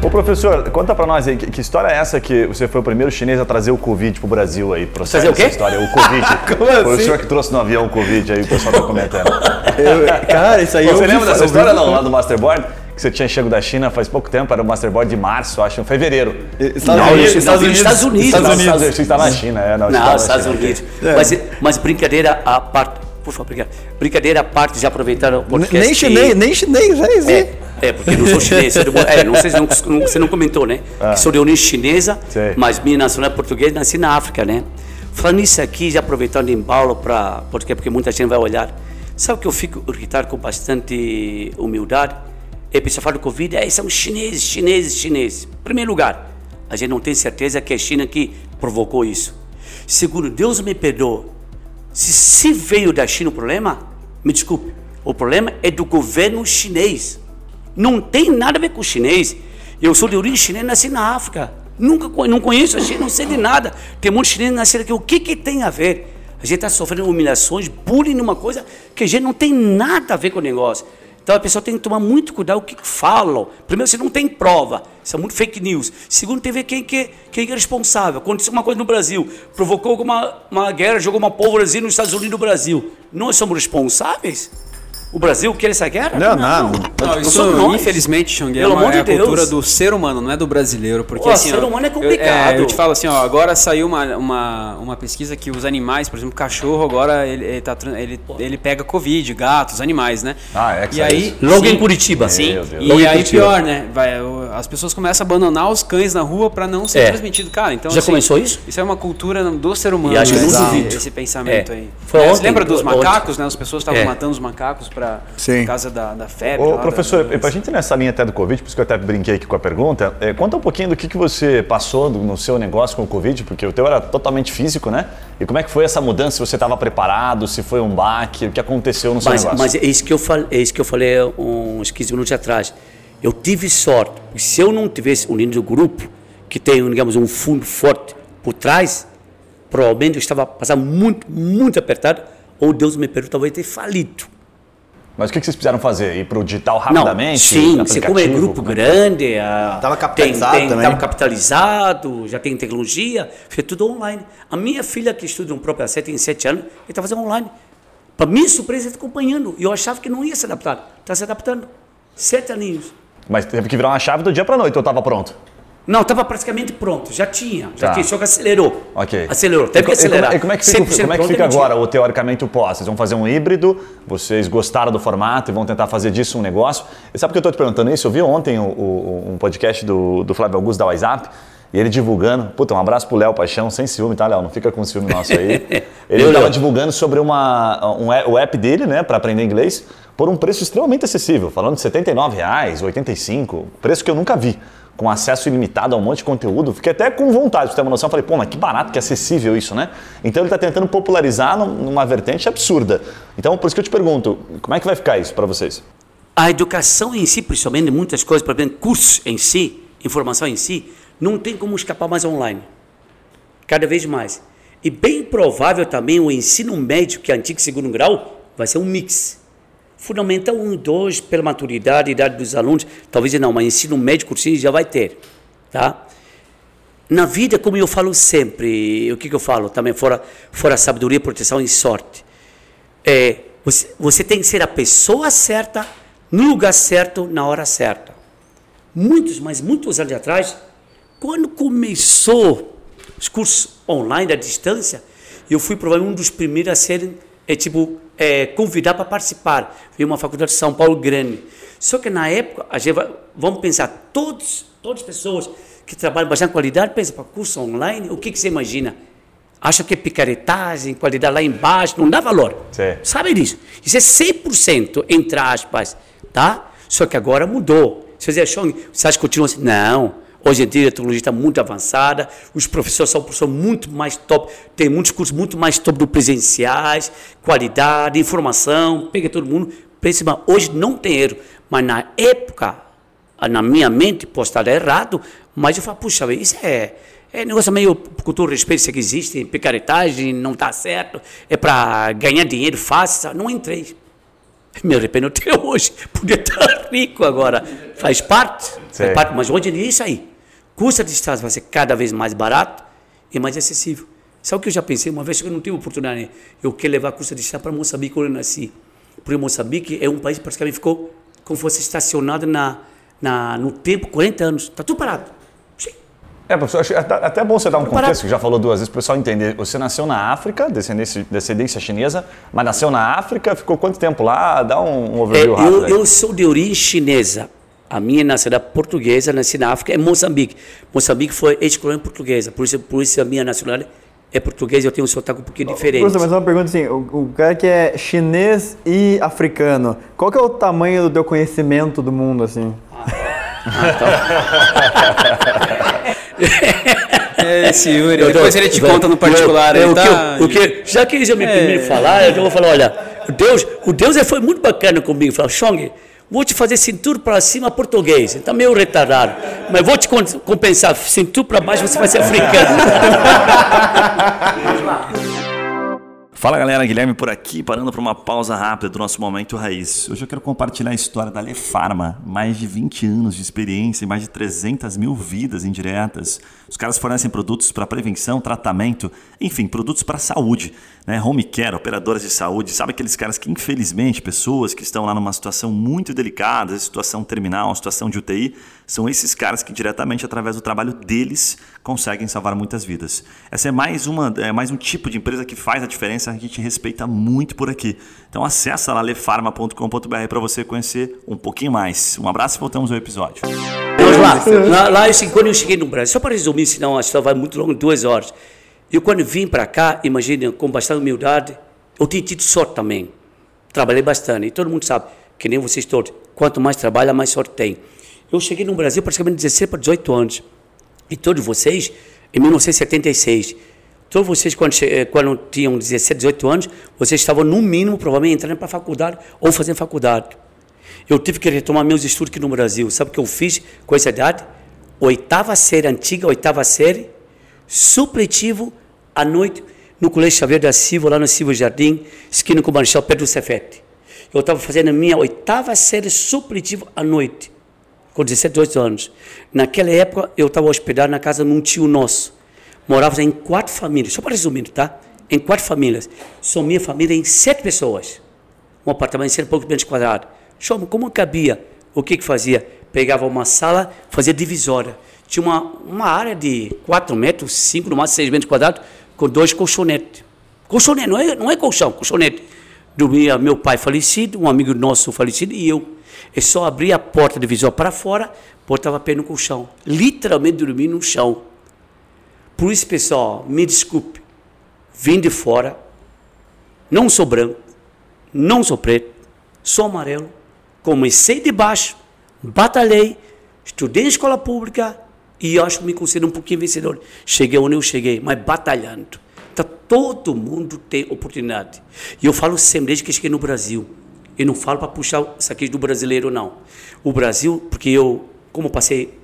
Ô professor, conta pra nós aí, que, que história é essa que você foi o primeiro chinês a trazer o Covid pro Brasil aí? Trazer o quê? História, o Covid. Como Foi assim? o senhor que trouxe no avião o Covid aí, o pessoal tá comentando. Eu- cara, isso aí eu você lembra dessa história não, lá do Masterboard? Que você tinha chego da China faz pouco tempo, era o Masterboard de março, acho, em fevereiro. Estados Não, Unidos, Estados Unidos. Estados Unidos. Estados Unidos. Estados Unidos, você está na China, é. Não, Não, tá Estados China. Unidos. É. Mas, mas brincadeira à parte. Por favor, obrigado. Brincadeira à parte, já aproveitaram o podcast. Nem chinês, nem chinês, isso. É, é, porque não sou chinês. sou de- é, não sei se não, você não comentou, né? Que sou de origem chinesa, mas minha nacionalidade é portuguesa, nasci na África, né? Falando nisso aqui, já aproveitando em Paulo para porque porque muita gente vai olhar. Sabe que eu fico irritado com bastante humildade? E a pessoa fala do Covid, é, são chineses, chineses, chineses. Em primeiro lugar, a gente não tem certeza que é a China que provocou isso. Segundo, Deus me perdoa. Se, se veio da China o problema, me desculpe, o problema é do governo chinês. Não tem nada a ver com o chinês. Eu sou de origem chinesa, nasci na África. Nunca não conheço a China, não sei de nada. Tem de chinês nascido aqui. O que, que tem a ver? A gente está sofrendo humilhações, bullying numa coisa que a gente não tem nada a ver com o negócio. Então a pessoa tem que tomar muito cuidado o que falam. Primeiro, você não tem prova. Isso é muito fake news. Segundo, tem que ver quem, que, quem é responsável. Aconteceu uma coisa no Brasil, provocou uma, uma guerra, jogou uma pólvorazinha nos Estados Unidos do Brasil. Nós somos responsáveis? O Brasil quer essa guerra? Não, não. Não, isso, somos nós. infelizmente, Xang, é, uma, é de cultura do ser humano, não é do brasileiro. Porque, Pô, assim, ser ó, humano é eu- complicado. Eu, te falo assim, ó, agora saiu uma, uma, uma pesquisa que os animais, por exemplo, o cachorro, agora ele, ele, tá, ele, ele pega Covid, gatos, animais, né? Ah, é que E saiu aí, isso. Logo sim, em Curitiba. Sim, e Logo aí Curitiba. pior, né? Vai, o- as pessoas começam a abandonar os cães na rua para não ser É. transmitido. Cara, então Já assim, começou isso? Isso é uma cultura do ser humano, E acho que né? não esse, duvido. esse pensamento É. aí. Foi Né, Você ontem, lembra dos macacos, né? As pessoas estavam É. matando os macacos para causa da, da febre. Ô, professor, da- para a gente ir nessa linha até do Covid, por isso que eu até brinquei aqui com a pergunta, é, conta um pouquinho do que, que você passou do- no seu negócio com o Covid, porque o teu era totalmente físico, né? E como é que foi essa mudança? Se você estava preparado, se foi um baque, o que aconteceu no seu Mas, negócio? mas é, isso que eu falei, é isso que eu falei uns 15 minutos atrás. Eu tive sorte. Se eu não tivesse unido o grupo, que tem, digamos, um fundo forte por trás, provavelmente eu estava passando muito, muito apertado, ou Deus me perdoe, talvez ter falido. Mas o que vocês precisaram fazer? Ir para o digital Não, rapidamente? sim, você como é grupo grande, ah, Tava tem- capitalizado tem- também. Tava capitalizado, já tem tecnologia, fez tudo online. A minha filha que estuda no próprio A7 tem sete anos, ele está fazendo online. Para minha surpresa, está acompanhando. E eu achava que não ia se adaptar. Está se adaptando. Sete aninhos. Mas teve que virar uma chave do dia para noite ou estava pronto? Não, estava praticamente pronto, já tinha, já Tá. tinha, só que acelerou. Ok. Acelerou, teve que acelerar. E como é que fica, 100% como é que fica é mentira. agora, o, teoricamente, o pós? Vocês vão fazer um híbrido, vocês gostaram do formato e vão tentar fazer disso um negócio. E sabe por que eu estou te perguntando isso? Eu vi ontem o- o- um podcast do, do Flávio Augusto da WhatsApp, e ele divulgando, puta, um abraço pro Léo Paixão, sem ciúme, tá, Léo? Não fica com ciúme nosso aí. Ele estava divulgando sobre uma, um, o app dele, né, para aprender inglês, por um preço extremamente acessível, falando de 79 reais, 85, preço que eu nunca vi. Com acesso ilimitado a um monte de conteúdo, fiquei até com vontade de ter uma noção. Falei, pô, mas que barato, que acessível isso, né? Então ele está tentando popularizar num- numa vertente absurda. Então, por isso que eu te pergunto, como é que vai ficar isso para vocês? A educação em si, principalmente muitas coisas, exemplo, cursos em si, informação em si, não tem como escapar mais online. Cada vez mais. E bem provável também o ensino médio, que é antigo segundo grau, vai ser um mix. Fundamental 1 e 2, pela maturidade idade dos alunos, talvez não, mas ensino médio, cursinho já vai ter. Tá? Na vida, como eu falo sempre, o que, que eu falo também, fora, fora sabedoria, proteção e sorte. É, você, você tem que ser a pessoa certa, no lugar certo, na hora certa. Muitos, mas muitos anos atrás, quando começou os cursos online à distância, eu fui provavelmente um dos primeiros a serem, é, tipo, é, convidar para participar. Veio uma faculdade de São Paulo grande. Só que na época, a gente vai, vamos pensar, todos, todas as pessoas que trabalham bastante qualidade, pensam para curso online, o que, que você imagina? Acha que é picaretagem, qualidade lá embaixo, não dá valor. Sim. Sabe disso? Isso é 100%, entre aspas, tá? Só que agora mudou. Se você achou, você acha que continua assim? Não. Hoje em dia a tecnologia está muito avançada, os professores são professores muito mais top, tem muitos cursos muito mais top do presenciais, qualidade, informação, pega todo mundo. Pensa, hoje não tem erro, mas na época, na minha mente, posso estar errado, mas eu falo, puxa, isso é, é negócio meio, com todo respeito, isso que existe, picaretagem, não está certo, é para ganhar dinheiro fácil, não entrei. Me arrependo até hoje, podia estar rico agora. Faz parte, Sim. faz parte, mas hoje é isso aí. Custo de distância vai ser cada vez mais barato e mais acessível. Sabe o que eu já pensei? Uma vez que eu não tive oportunidade, eu quero levar custo de distância para Moçambique quando eu nasci. Porque Moçambique é um país que praticamente ficou como se fosse estacionado na, na, no tempo, 40 anos. Está tudo parado. É, professor, acho até, até bom você dar um Preparado. contexto, que já falou duas vezes, para o pessoal entender. Você nasceu na África, descendência, descendência chinesa, mas nasceu na África, ficou quanto tempo lá? Dá um, um É, overview rápido. eu, eu sou de origem chinesa. A minha nascida portuguesa, nasci na África, é Moçambique. Moçambique foi ex-colônia portuguesa, por isso, por isso a minha nacionalidade é portuguesa, eu tenho um sotaque um pouquinho diferente. Professor, mas uma pergunta assim, o, o cara que é chinês e africano, qual que é o tamanho do teu conhecimento do mundo, assim? Esse Yuri, Eu tô- depois ele te eu- conta no particular. eu- ele o que tá... eu- o que- já que eles já me permitiram falar, eu vou falar, olha, o Deus, o Deus foi muito bacana comigo. Falou, Chong, vou te fazer cintura para cima português. Está meio retardado. Mas vou te compensar, cintura para baixo você vai ser africano. Fala galera, Guilherme por aqui, parando para uma pausa rápida do nosso Momento Raiz. Hoje eu quero compartilhar a história da Lefarma, mais de 20 anos de experiência e mais de 300 mil vidas indiretas. Os caras fornecem produtos para prevenção, tratamento, enfim, produtos para saúde, né? Home care, operadoras de saúde, sabe aqueles caras que infelizmente, pessoas que estão lá numa situação muito delicada, situação terminal, situação de UTI, são esses caras que diretamente através do trabalho deles conseguem salvar muitas vidas. Essa é mais uma, é mais um tipo de empresa que faz a diferença, a gente respeita muito por aqui. Então acessa lá lefarma.com.br para você conhecer um pouquinho mais. Um abraço e voltamos ao episódio. Vamos lá. Lá, lá eu, quando eu cheguei no Brasil, só para resumir, senão a história vai muito longa, duas horas. Eu quando vim para cá, imagina, com bastante humildade, eu tinha tido sorte também. Trabalhei bastante. E todo mundo sabe, que nem vocês todos, quanto mais trabalha, mais sorte tem. Eu cheguei no Brasil praticamente 16 para 18 anos. E todos vocês, em 1976, todos vocês, quando, eh, quando tinham 17, 18 anos, vocês estavam, no mínimo, provavelmente, entrando para a faculdade ou fazendo faculdade. Eu tive que retomar meus estudos aqui no Brasil. Sabe o que eu fiz com essa idade? Oitava série, antiga oitava série, supletivo, à noite, no Colégio Xavier da Silva, lá no Silva Jardim, esquina com o Marechal Pedro Cefete. Eu estava fazendo a minha oitava série supletivo à noite, com 17, 18 anos. Naquela época, eu estava hospedado na casa de um tio nosso. Morávamos em quatro famílias, só para resumir, tá? Em quatro famílias. Só minha família em sete pessoas. Um apartamento de 100 e poucos metros quadrados. Como cabia? O que que fazia? Pegava uma sala, fazia divisória. Tinha uma, uma área de 4 metros, 5, no máximo 6 metros quadrados, com dois colchonetes. Colchonete, não é, não é colchão, colchonete. Dormia meu pai falecido, um amigo nosso falecido e eu. Eu só abria a porta divisória para fora, botava pé no colchão. Literalmente dormia no chão. Por isso, pessoal, me desculpe. Vim de fora, não sou branco, não sou preto, sou amarelo, comecei de baixo, batalhei, estudei em escola pública e acho que me considero um pouquinho vencedor. Cheguei onde eu cheguei, mas batalhando. Então, todo mundo tem oportunidade. E eu falo sempre, desde que cheguei no Brasil, eu não falo para puxar isso aqui do brasileiro, não. O Brasil, porque eu, como passei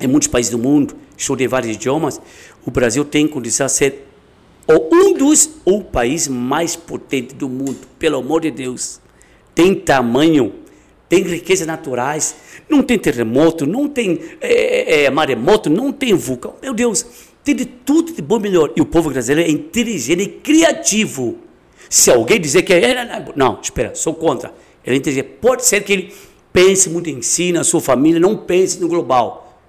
em muitos países do mundo, estudei vários idiomas, o Brasil tem condição de ser ou um dos, o país mais potente do mundo, pelo amor de Deus. Tem tamanho, tem riquezas naturais, não tem terremoto, não tem é, é, maremoto, não tem vulcão. Meu Deus, tem de tudo de bom e melhor. E o povo brasileiro é inteligente e criativo. Se alguém dizer que é. Não, espera, sou contra. Ele é inteligente. Pode ser que ele pense muito em si, na sua família, não pense no global.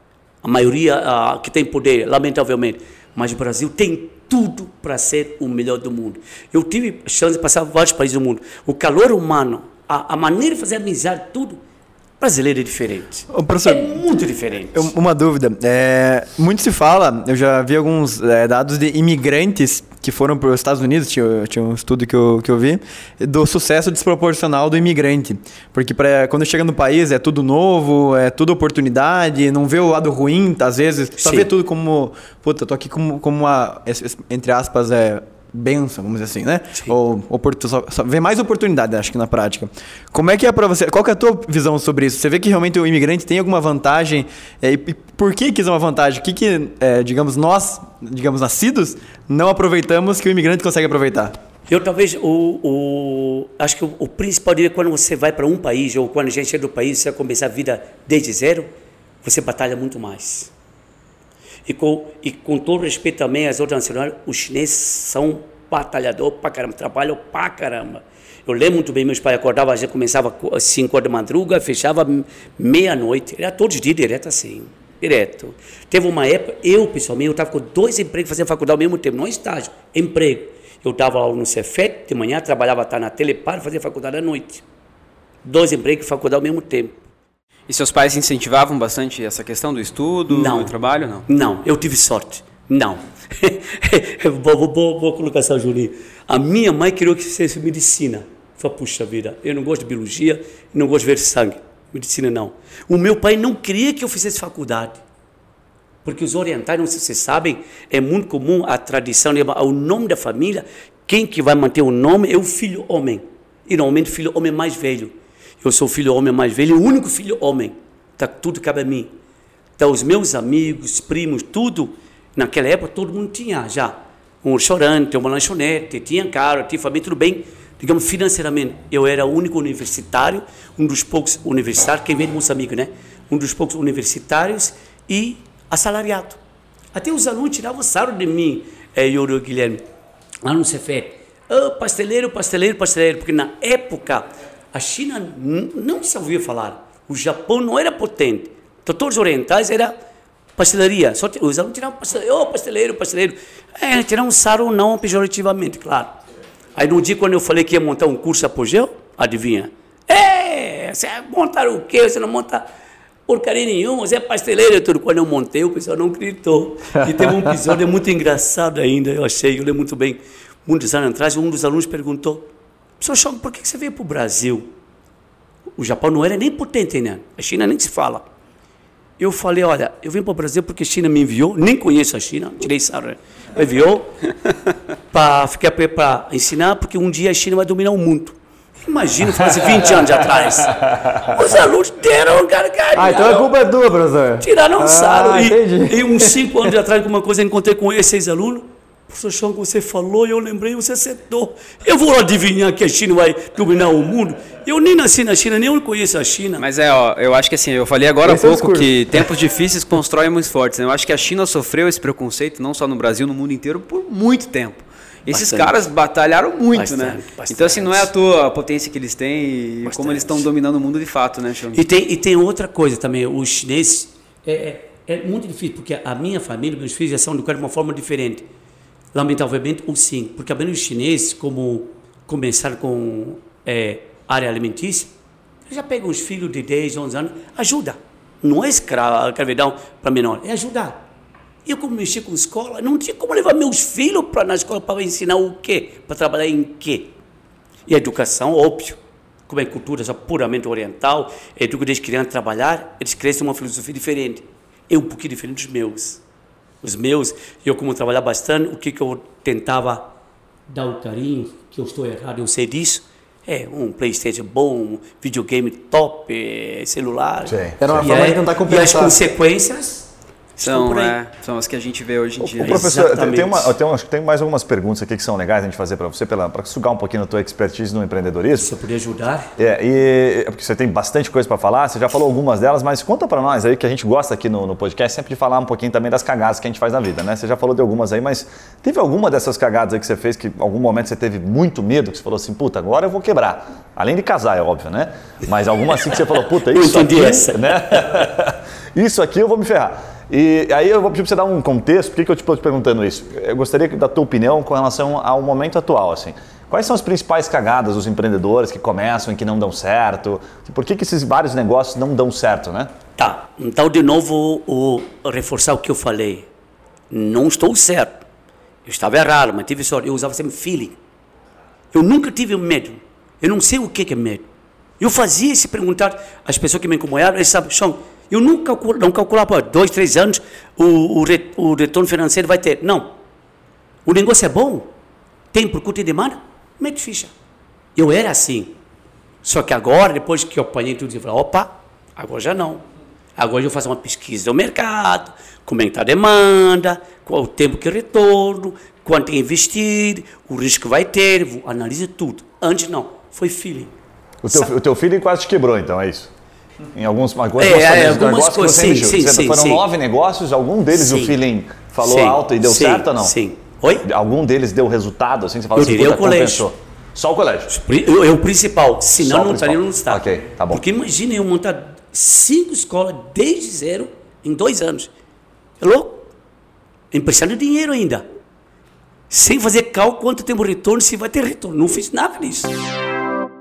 A maioria que tem poder, lamentavelmente. Mas o Brasil tem tudo para ser o melhor do mundo. Eu tive chance de passar por vários países do mundo. O calor humano, a, a maneira de fazer amizade, tudo. Brasileiro é diferente. Ô, é muito diferente. Uma dúvida. É, muito se fala, eu já vi alguns é, dados de imigrantes que foram para os Estados Unidos, tinha, tinha um estudo que eu, que eu vi, do sucesso desproporcional do imigrante. Porque pra, quando chega no país é tudo novo, é tudo oportunidade, não vê o lado ruim, às vezes, só Sim. vê tudo como, puta, tô aqui como, como uma, entre aspas, é, benção, vamos dizer assim, né? Sim. Ou só, só vê mais oportunidade, acho que na prática. Como é que é para você? Qual é a tua visão sobre isso? Você vê que realmente o imigrante tem alguma vantagem? É, e, por que que isso é uma vantagem? O que que, é, digamos, nós, digamos, nascidos, não aproveitamos que o imigrante consegue aproveitar? Eu talvez o, o acho que o, o principal diria quando você vai para um país ou quando a gente é do país você vai começar a vida desde zero, você batalha muito mais. E com, e com todo respeito também às outras nacionalidades, os chineses são batalhadores pra caramba, trabalham pra caramba. Eu lembro muito bem, meus pais acordavam, a gente começava às 5 horas da madruga, fechava meia-noite, era todos os dias direto assim, direto. Teve uma época, eu pessoalmente, eu estava com dois empregos fazendo faculdade ao mesmo tempo, não estágio, emprego. Eu estava lá no Cefet de manhã, trabalhava tá na Telepar, fazia faculdade à noite. Dois empregos e faculdade ao mesmo tempo. E seus pais incentivavam bastante essa questão do estudo, Não. do trabalho? Não. Não, eu tive sorte. Não. boa, boa, boa, colocação, Julinho. A minha mãe queria que eu fizesse medicina. Falei, puxa vida, eu não gosto de biologia, não gosto de ver sangue. Medicina não. O meu pai não queria que eu fizesse faculdade. Porque os orientais, não sei se vocês sabem, é muito comum a tradição o nome da família, quem que vai manter o nome é o filho homem. E normalmente o filho homem é mais velho. Eu sou filho homem mais velho, o único filho homem. Tá, tudo cabe a mim. Então, os meus amigos, primos, tudo, naquela época todo mundo tinha já um restaurante, uma lanchonete, tinha carro, tinha família, tudo bem. Digamos, financeiramente, eu era o único universitário, um dos poucos universitários, quem vem de Moçambique, né? Um dos poucos universitários e assalariado. Até os alunos tiravam sarro de mim, eh, Yuri Guilherme, lá no Cefet. Ah, pasteleiro, pasteleiro, pasteleiro, porque na época a China não se ouvia falar. O Japão não era potente. Os orientais era pastelaria. Só os alunos tiravam pasteleiro, oh, pasteleiro, pasteleiro. É, tiravam sarro não pejorativamente, claro. Aí no dia quando eu falei que ia montar um curso apogeu, adivinha? É, você vai montar o quê? Você não monta porcaria nenhuma, você é pasteleiro tudo. Quando eu montei, o pessoal não gritou. E teve um episódio muito engraçado ainda, eu achei, eu lembro muito bem. Muitos anos atrás, um dos alunos perguntou, professor Chong, por que você veio para o Brasil? O Japão não era nem potente, né? A China nem se fala. Eu falei, olha, eu vim para o Brasil porque a China me enviou, nem conheço a China, tirei sarro, né? Me enviou para ficar para ensinar, porque um dia a China vai dominar o mundo. Imagina, faz 20 anos atrás. Os alunos deram gargalhada. Ah, então a culpa é tua, professor. Tiraram um Ah, sarro. entendi. E, e uns 5 anos atrás, alguma coisa, eu encontrei com esses alunos. Professor Chong, você falou, eu lembrei, você acertou. Eu vou adivinhar que a China vai dominar o mundo. Eu nem nasci na China, nem eu conheço a China. Mas é, ó, eu acho que assim, eu falei agora há é pouco discurso. que tempos difíceis constroem homens fortes. né? Eu acho que a China sofreu esse preconceito, não só no Brasil, no mundo inteiro, por muito tempo. Esses Bastante. caras batalharam muito, né? Bastante, bastante. Então, assim, não é à toa a potência que eles têm e como Bastante. eles estão dominando o mundo de fato, né, Chong? E tem, e tem outra coisa também, os chineses, é, é, é muito difícil, porque a minha família, meus filhos já são educados de uma forma diferente. Lamentavelmente, ou sim, porque também os chineses, como começaram com é, área alimentícia, já pegam os filhos de 10, 11 anos, ajuda. Não é escra- escravidão para menor, é ajudar. Eu, como mexi com escola, não tinha como levar meus filhos para na escola para ensinar o quê? Para trabalhar em quê? E a educação, óbvio, como é cultura só puramente oriental, educa desde criança a trabalhar, eles crescem uma filosofia diferente. É um pouquinho diferente dos meus. Os meus, eu como trabalhar bastante, o que, que eu tentava dar o carinho, que eu estou errado, eu sei disso, é um Playstation bom, um videogame top, é, celular. Sim. Era uma E forma aí- de tentar E as compensar. consequências São, é, são as que a gente vê hoje em dia. Ô, professor, tem, Exatamente. tem, uma, eu tenho, acho que tem mais algumas perguntas aqui que são legais a gente fazer para você, para sugar um pouquinho da tua expertise no empreendedorismo. Se eu puder ajudar. É, e porque você tem bastante coisa para falar, você já falou algumas delas, mas conta para nós aí que a gente gosta aqui no, no podcast sempre de falar um pouquinho também das cagadas que a gente faz na vida, né? Você já falou de algumas aí, mas teve alguma dessas cagadas aí que você fez que em algum momento você teve muito medo, que você falou assim, puta, agora eu vou quebrar. Além de casar, é óbvio, né? Mas alguma assim que você falou, puta, isso aqui, essa. né? isso aqui eu vou me ferrar. E aí eu vou pedir para você dar um contexto, por que, que eu estou te perguntando isso? Eu gostaria da tua opinião com relação ao momento atual, assim. Quais são as principais cagadas dos empreendedores que começam e que não dão certo? Por que, que esses vários negócios não dão certo, né? Tá, então de novo o, reforçar o que eu falei. Não estou certo. Eu estava errado, mas tive sorte. Eu usava sempre feeling. Eu nunca tive medo. Eu não sei o que é medo. Eu fazia se perguntar às pessoas que me incomodaram, eles sabem, Sean, eu nunca calculo, não calculava para dois, três anos o, o, re- o retorno financeiro vai ter. Não. O negócio é bom, tem procura e demanda, mete ficha. Eu era assim. Só que agora, depois que eu apanhei tudo, eu falei, opa, agora já não. Agora eu faço uma pesquisa do mercado, como é que está a demanda, qual o tempo que retorno, quanto investir, o risco que vai ter, analiso tudo. Antes não, foi feeling. O teu, o teu filho quase te quebrou, então, é isso? Em alguns, algumas É, é, algumas negócios coisas, sim, mexeu. sim, sim, Foram sim. nove negócios, algum deles o Sim. feeling falou alto e deu certo ou não? Sim. Oi? Algum deles deu resultado, assim, você fala Eu assim, diria o colégio. compensou. Só o colégio. Eu, eu o principal, Só senão o não estaria no estado. Ok, tá bom. Porque imagina eu montar cinco escolas desde zero em dois anos. É louco? Emprestando dinheiro ainda. Sem fazer cálculo quanto tempo retorno, se vai ter retorno. Não fiz nada disso.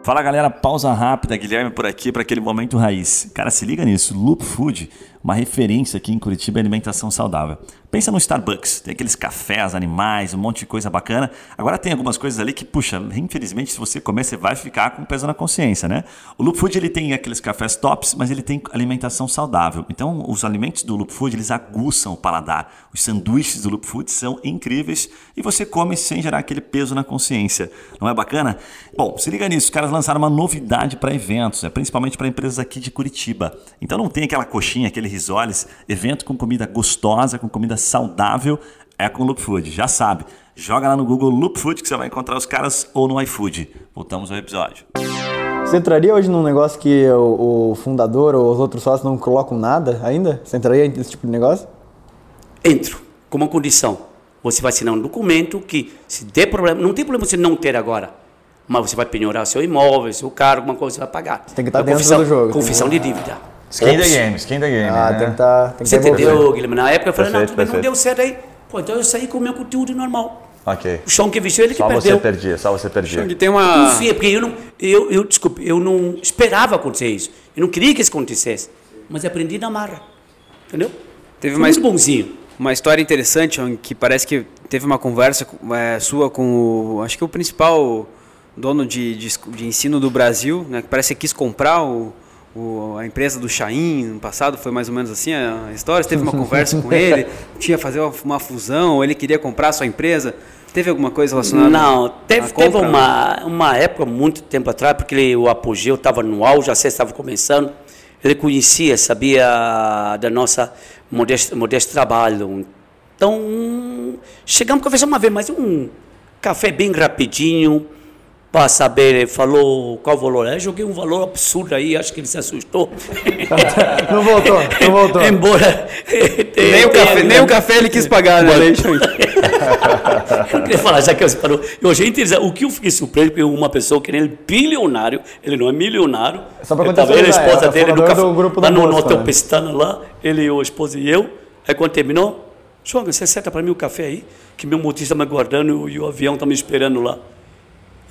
Fala galera, pausa rápida, Guilherme por aqui para aquele momento raiz. Cara, se liga nisso, Loop Food, uma referência aqui em Curitiba em alimentação saudável. Pensa no Starbucks, tem aqueles cafés, animais, um monte de coisa bacana. Agora tem algumas coisas ali que, puxa, infelizmente se você comer você vai ficar com peso na consciência, né? O Loop Food ele tem aqueles cafés tops, mas ele tem alimentação saudável. Então os alimentos do Loop Food eles aguçam o paladar. Os sanduíches do Loop Food são incríveis e você come sem gerar aquele peso na consciência. Não é bacana? Bom, se liga nisso, os caras lançaram uma novidade para eventos, né? principalmente para empresas aqui de Curitiba. Então não tem aquela coxinha, aquele risoles, evento com comida gostosa, com comida saudável, é com Loop Food, já sabe. Joga lá no Google Loop Food que você vai encontrar os caras ou no iFood. Voltamos ao episódio. Você entraria hoje num negócio que o, o fundador ou os outros sócios não colocam nada ainda? Você entraria nesse tipo de negócio? Entro, com uma condição. Você vai assinar um documento que, se der problema, não tem problema você não ter agora. Mas você vai penhorar seu imóvel, seu carro, alguma coisa você vai pagar. tem que estar É dentro confissão- do jogo. Confissão de dívida. Skin the game, skin the game. Ah, né? tem que estar. tem que Você entendeu, Guilherme? Na época eu falei, não, Perfeito, tudo bem, não deu certo aí. Pô, então eu saí com o meu conteúdo normal. Ok. O chão que vestiu, ele que Só você perdeu. perdia, só você perdia. Tem uma. Confia, porque eu não, eu, eu, desculpe, eu não esperava acontecer isso. Eu não queria que isso acontecesse. Mas aprendi na marra. Entendeu? Teve Fui mais- muito bonzinho. Uma história interessante, que parece que teve uma conversa é, sua com o. Acho que o principal dono de, de, de ensino do Brasil, né? Que parece que quis comprar o, o- a empresa do Chain no passado, foi mais ou menos assim a história. Você teve uma conversa com ele, tinha fazer uma, uma fusão, ou ele queria comprar a sua empresa. Teve alguma coisa relacionada? Não, à teve, teve uma, uma época, muito tempo atrás, porque ele, o apogeu estava no auge, a estava começando. Ele conhecia, sabia da nossa modesto, modesto trabalho. Então, Chegamos a conversar uma vez, mas um café bem rapidinho, para saber, ele falou qual valor é. Joguei um valor absurdo aí, acho que ele se assustou. Não voltou, não voltou. Embora. Nem o, café, nem o café ele quis pagar, né? Eu queria falar, já que você parou. Eu achei interessante. O que eu fiquei surpreso, porque uma pessoa que ele é bilionário, ele não é milionário. Só pra Eu tava ele, a contextualizar, esposa é dele, no café, do grupo lá no, no Hotel né? Pestana, lá, ele, a esposa e eu. Aí quando terminou, João, você senta para mim o café aí, que meu motorista está me aguardando e o avião está me esperando lá.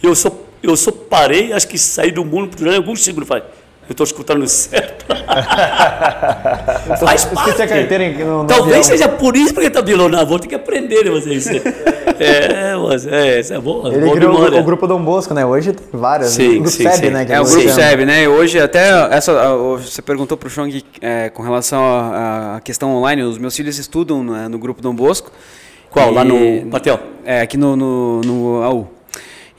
Eu só, eu só parei, acho que saí do mundo durante alguns segundos. Falei, eu estou escutando certo. Faz parte. a carteira em- no- no Talvez avião. seja por isso porque está bilionário. Vou ter que aprender, né, vocês. é, mas é, isso é bom. Ele boa criou o- memória. o grupo Dom Bosco, né? Hoje tem várias. Sim, o grupo sim, SEB, sim. né? que É, o nós grupo chamamos. SEB, né? Hoje até essa, o- você perguntou pro Chong é, com relação à questão online. Os meus filhos estudam né, no grupo Dom Bosco. Qual? Lá E- no Patel? É, aqui no, no, no AU.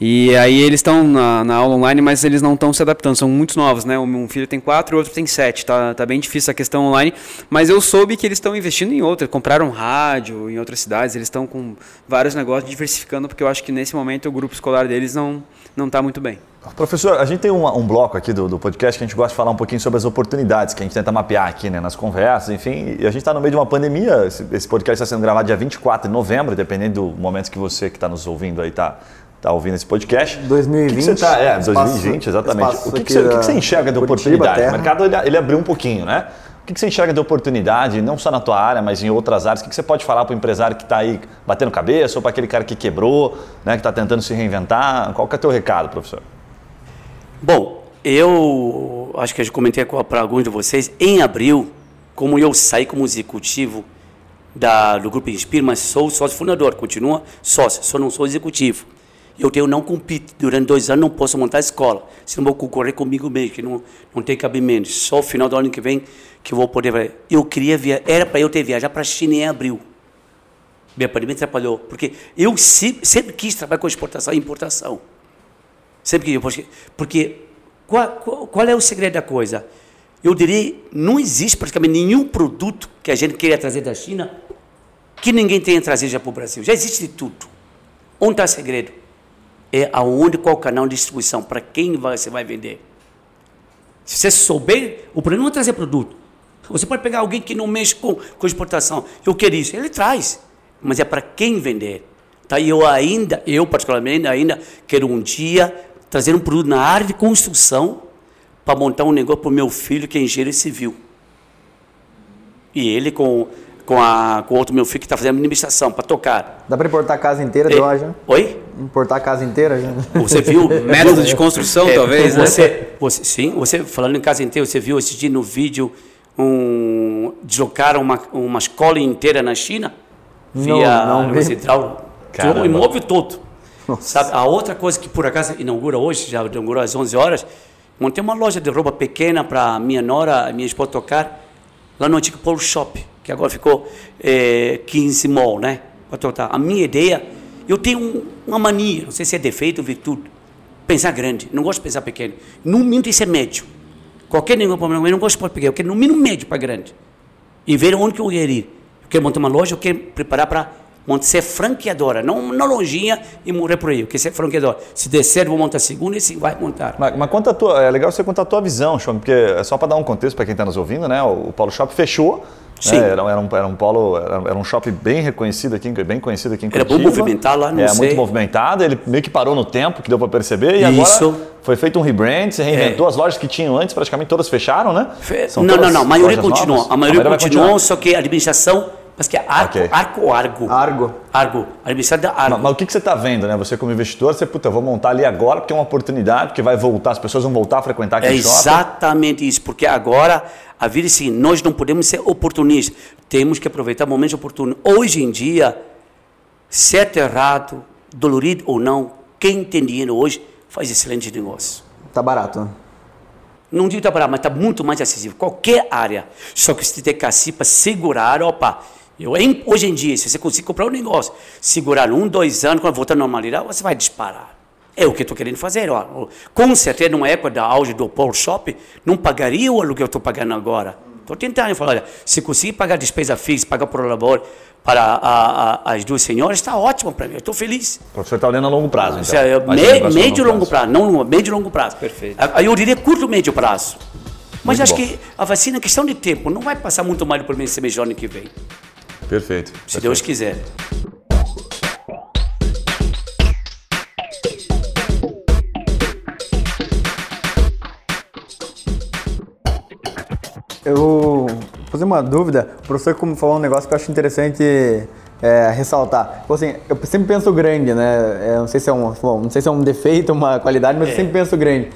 E aí eles estão na, na aula online, mas eles não estão se adaptando, são muito novos, né? Um filho tem quatro, o outro tem sete, tá, tá bem difícil a questão online, mas eu soube que eles estão investindo em outra, compraram rádio em outras cidades, eles estão com vários negócios diversificando, porque eu acho que nesse momento o grupo escolar deles não não está muito bem. Professor, a gente tem um, um bloco aqui do, do podcast que a gente gosta de falar um pouquinho sobre as oportunidades que a gente tenta mapear aqui né, nas conversas, enfim. E a gente está no meio de uma pandemia. Esse, esse podcast está sendo gravado dia 24 de novembro, dependendo do momento que você que está nos ouvindo aí está tá ouvindo esse podcast. 2020. O que que você tá, é, Espaço- 2020, exatamente. O que, que, você, o que você enxerga de Curitiba, oportunidade? terra. O mercado ele, ele abriu um pouquinho, né? O que, que você enxerga de oportunidade, não só na tua área, mas em outras áreas? O que, que você pode falar para o empresário que está aí batendo cabeça ou para aquele cara que quebrou, né, que está tentando se reinventar? Qual que é o teu recado, professor? Bom, eu acho que eu já comentei para alguns de vocês, em abril, como eu saí como executivo da, do Grupo Inspira, mas sou sócio fundador, continua sócio, só não sou executivo. Eu tenho não compito, durante dois anos não posso montar escola, senão vou concorrer comigo mesmo, que não, não tem cabimento. Só o final do ano que vem que vou poder. Eu queria via, era para eu ter viajar para a China em abril. Minha pandemia atrapalhou, porque eu sempre, sempre quis trabalhar com exportação e importação. Sempre que porque, porque qual, qual, qual é o segredo da coisa? Eu diria, não existe praticamente nenhum produto que a gente queira trazer da China que ninguém tenha trazido já para o Brasil. Já existe de tudo. Onde está o segredo? É aonde, qual canal de distribuição, para quem você vai vender. Se você souber, o problema não é trazer produto. Você pode pegar alguém que não mexe com, com exportação. Eu quero isso, ele traz. Mas é para quem vender. Tá? E eu ainda, eu particularmente, ainda quero um dia trazer um produto na área de construção para montar um negócio para o meu filho que é engenheiro civil. E ele com, com, a, com outro meu filho que está fazendo administração para tocar. Dá pra importar a casa inteira de já? Oi? Importar a casa inteira já? Você viu? Método de construção, É, talvez, né? você, você, sim, você falando em casa inteira, você viu esse dia no vídeo um, deslocaram uma, uma escola inteira na China? Não, via não. Universidade Central, Caramba. o imóvel todo. Sabe, a outra coisa que por acaso inaugura hoje, já inaugurou às 11 horas, montei uma loja de roupa pequena para minha nora, minha esposa tocar, lá no antigo Polo Shop, que agora ficou é, 15 Mall, né? A minha ideia, eu tenho um- uma mania, não sei se é defeito ou virtude, pensar grande, não gosto de pensar pequeno. No mínimo tem que ser médio. Qualquer nenhum problema, eu não gosto de pequeno, eu quero no mínimo médio para grande. E ver onde que eu quero ir. Eu quero montar uma loja, eu quero preparar para montar, ser franqueadora, não, não lojinha e morrer por aí. Eu quero ser franqueadora. Se der certo, vou montar a segunda e sim, vai montar. Mas, mas conta tua, é legal você contar a tua visão, Chom, porque é só para dar um contexto para quem está nos ouvindo, né? O, o Paulo Shop fechou. Sim. né, Era, era um, era um polo, era, era um shopping bem reconhecido aqui, bem conhecido aqui em Era Curitiba. bom movimentar lá, não é, sei. muito movimentado. Ele meio que parou no tempo, que deu para perceber. E Isso. agora foi feito um rebrand, você reinventou as lojas que tinham antes, praticamente todas fecharam, né? São não, não, não, a maioria lojas continua. novas? A maioria, continuou, só que a administração, mas que é arco, Ok. arco ou argo? Argo. Argo. A da argo. Mas, mas o que, que você está vendo, né? Você como investidor, você, puta, eu vou montar ali agora porque é uma oportunidade, porque vai voltar, as pessoas vão voltar a frequentar É aquele shopping. exatamente isso, porque agora a vida é assim, nós não podemos ser oportunistas, temos que aproveitar momentos oportunos. Hoje em dia, certo, errado, dolorido ou não, quem tem dinheiro hoje faz excelente negócio. Tá barato, né? Não digo que está barato, mas está muito mais acessível. Qualquer área. Só que você tem que assim para segurar, opa. Eu, em- hoje em dia, se você conseguir comprar um negócio, segurar um, dois anos, quando voltar à normalidade, você vai disparar. É o que eu estou querendo fazer. Ó. Com certeza, numa época da auge do Paul Shop, não pagaria o aluguel que eu estou pagando agora. Estou tentando falar, olha, se conseguir pagar despesa fixa, pagar por labor para a- a- as duas senhoras, está ótimo para mim. Eu estou feliz. O professor está olhando a longo prazo, então. um me- médio e longo prazo, não médio e longo prazo. Perfeito. Aí eu diria curto e médio prazo. Mas Muito acho bom. que a vacina é questão de tempo, não vai passar muito mais por mim esse mês do ano que vem, Perfeito. se Deus quiser. Eu vou fazer uma dúvida. O professor como falou um negócio que eu acho interessante é, ressaltar. Tipo assim, eu sempre penso grande, né? É, não sei se é um, bom, não sei se é um defeito, uma qualidade, mas eu sempre penso grande.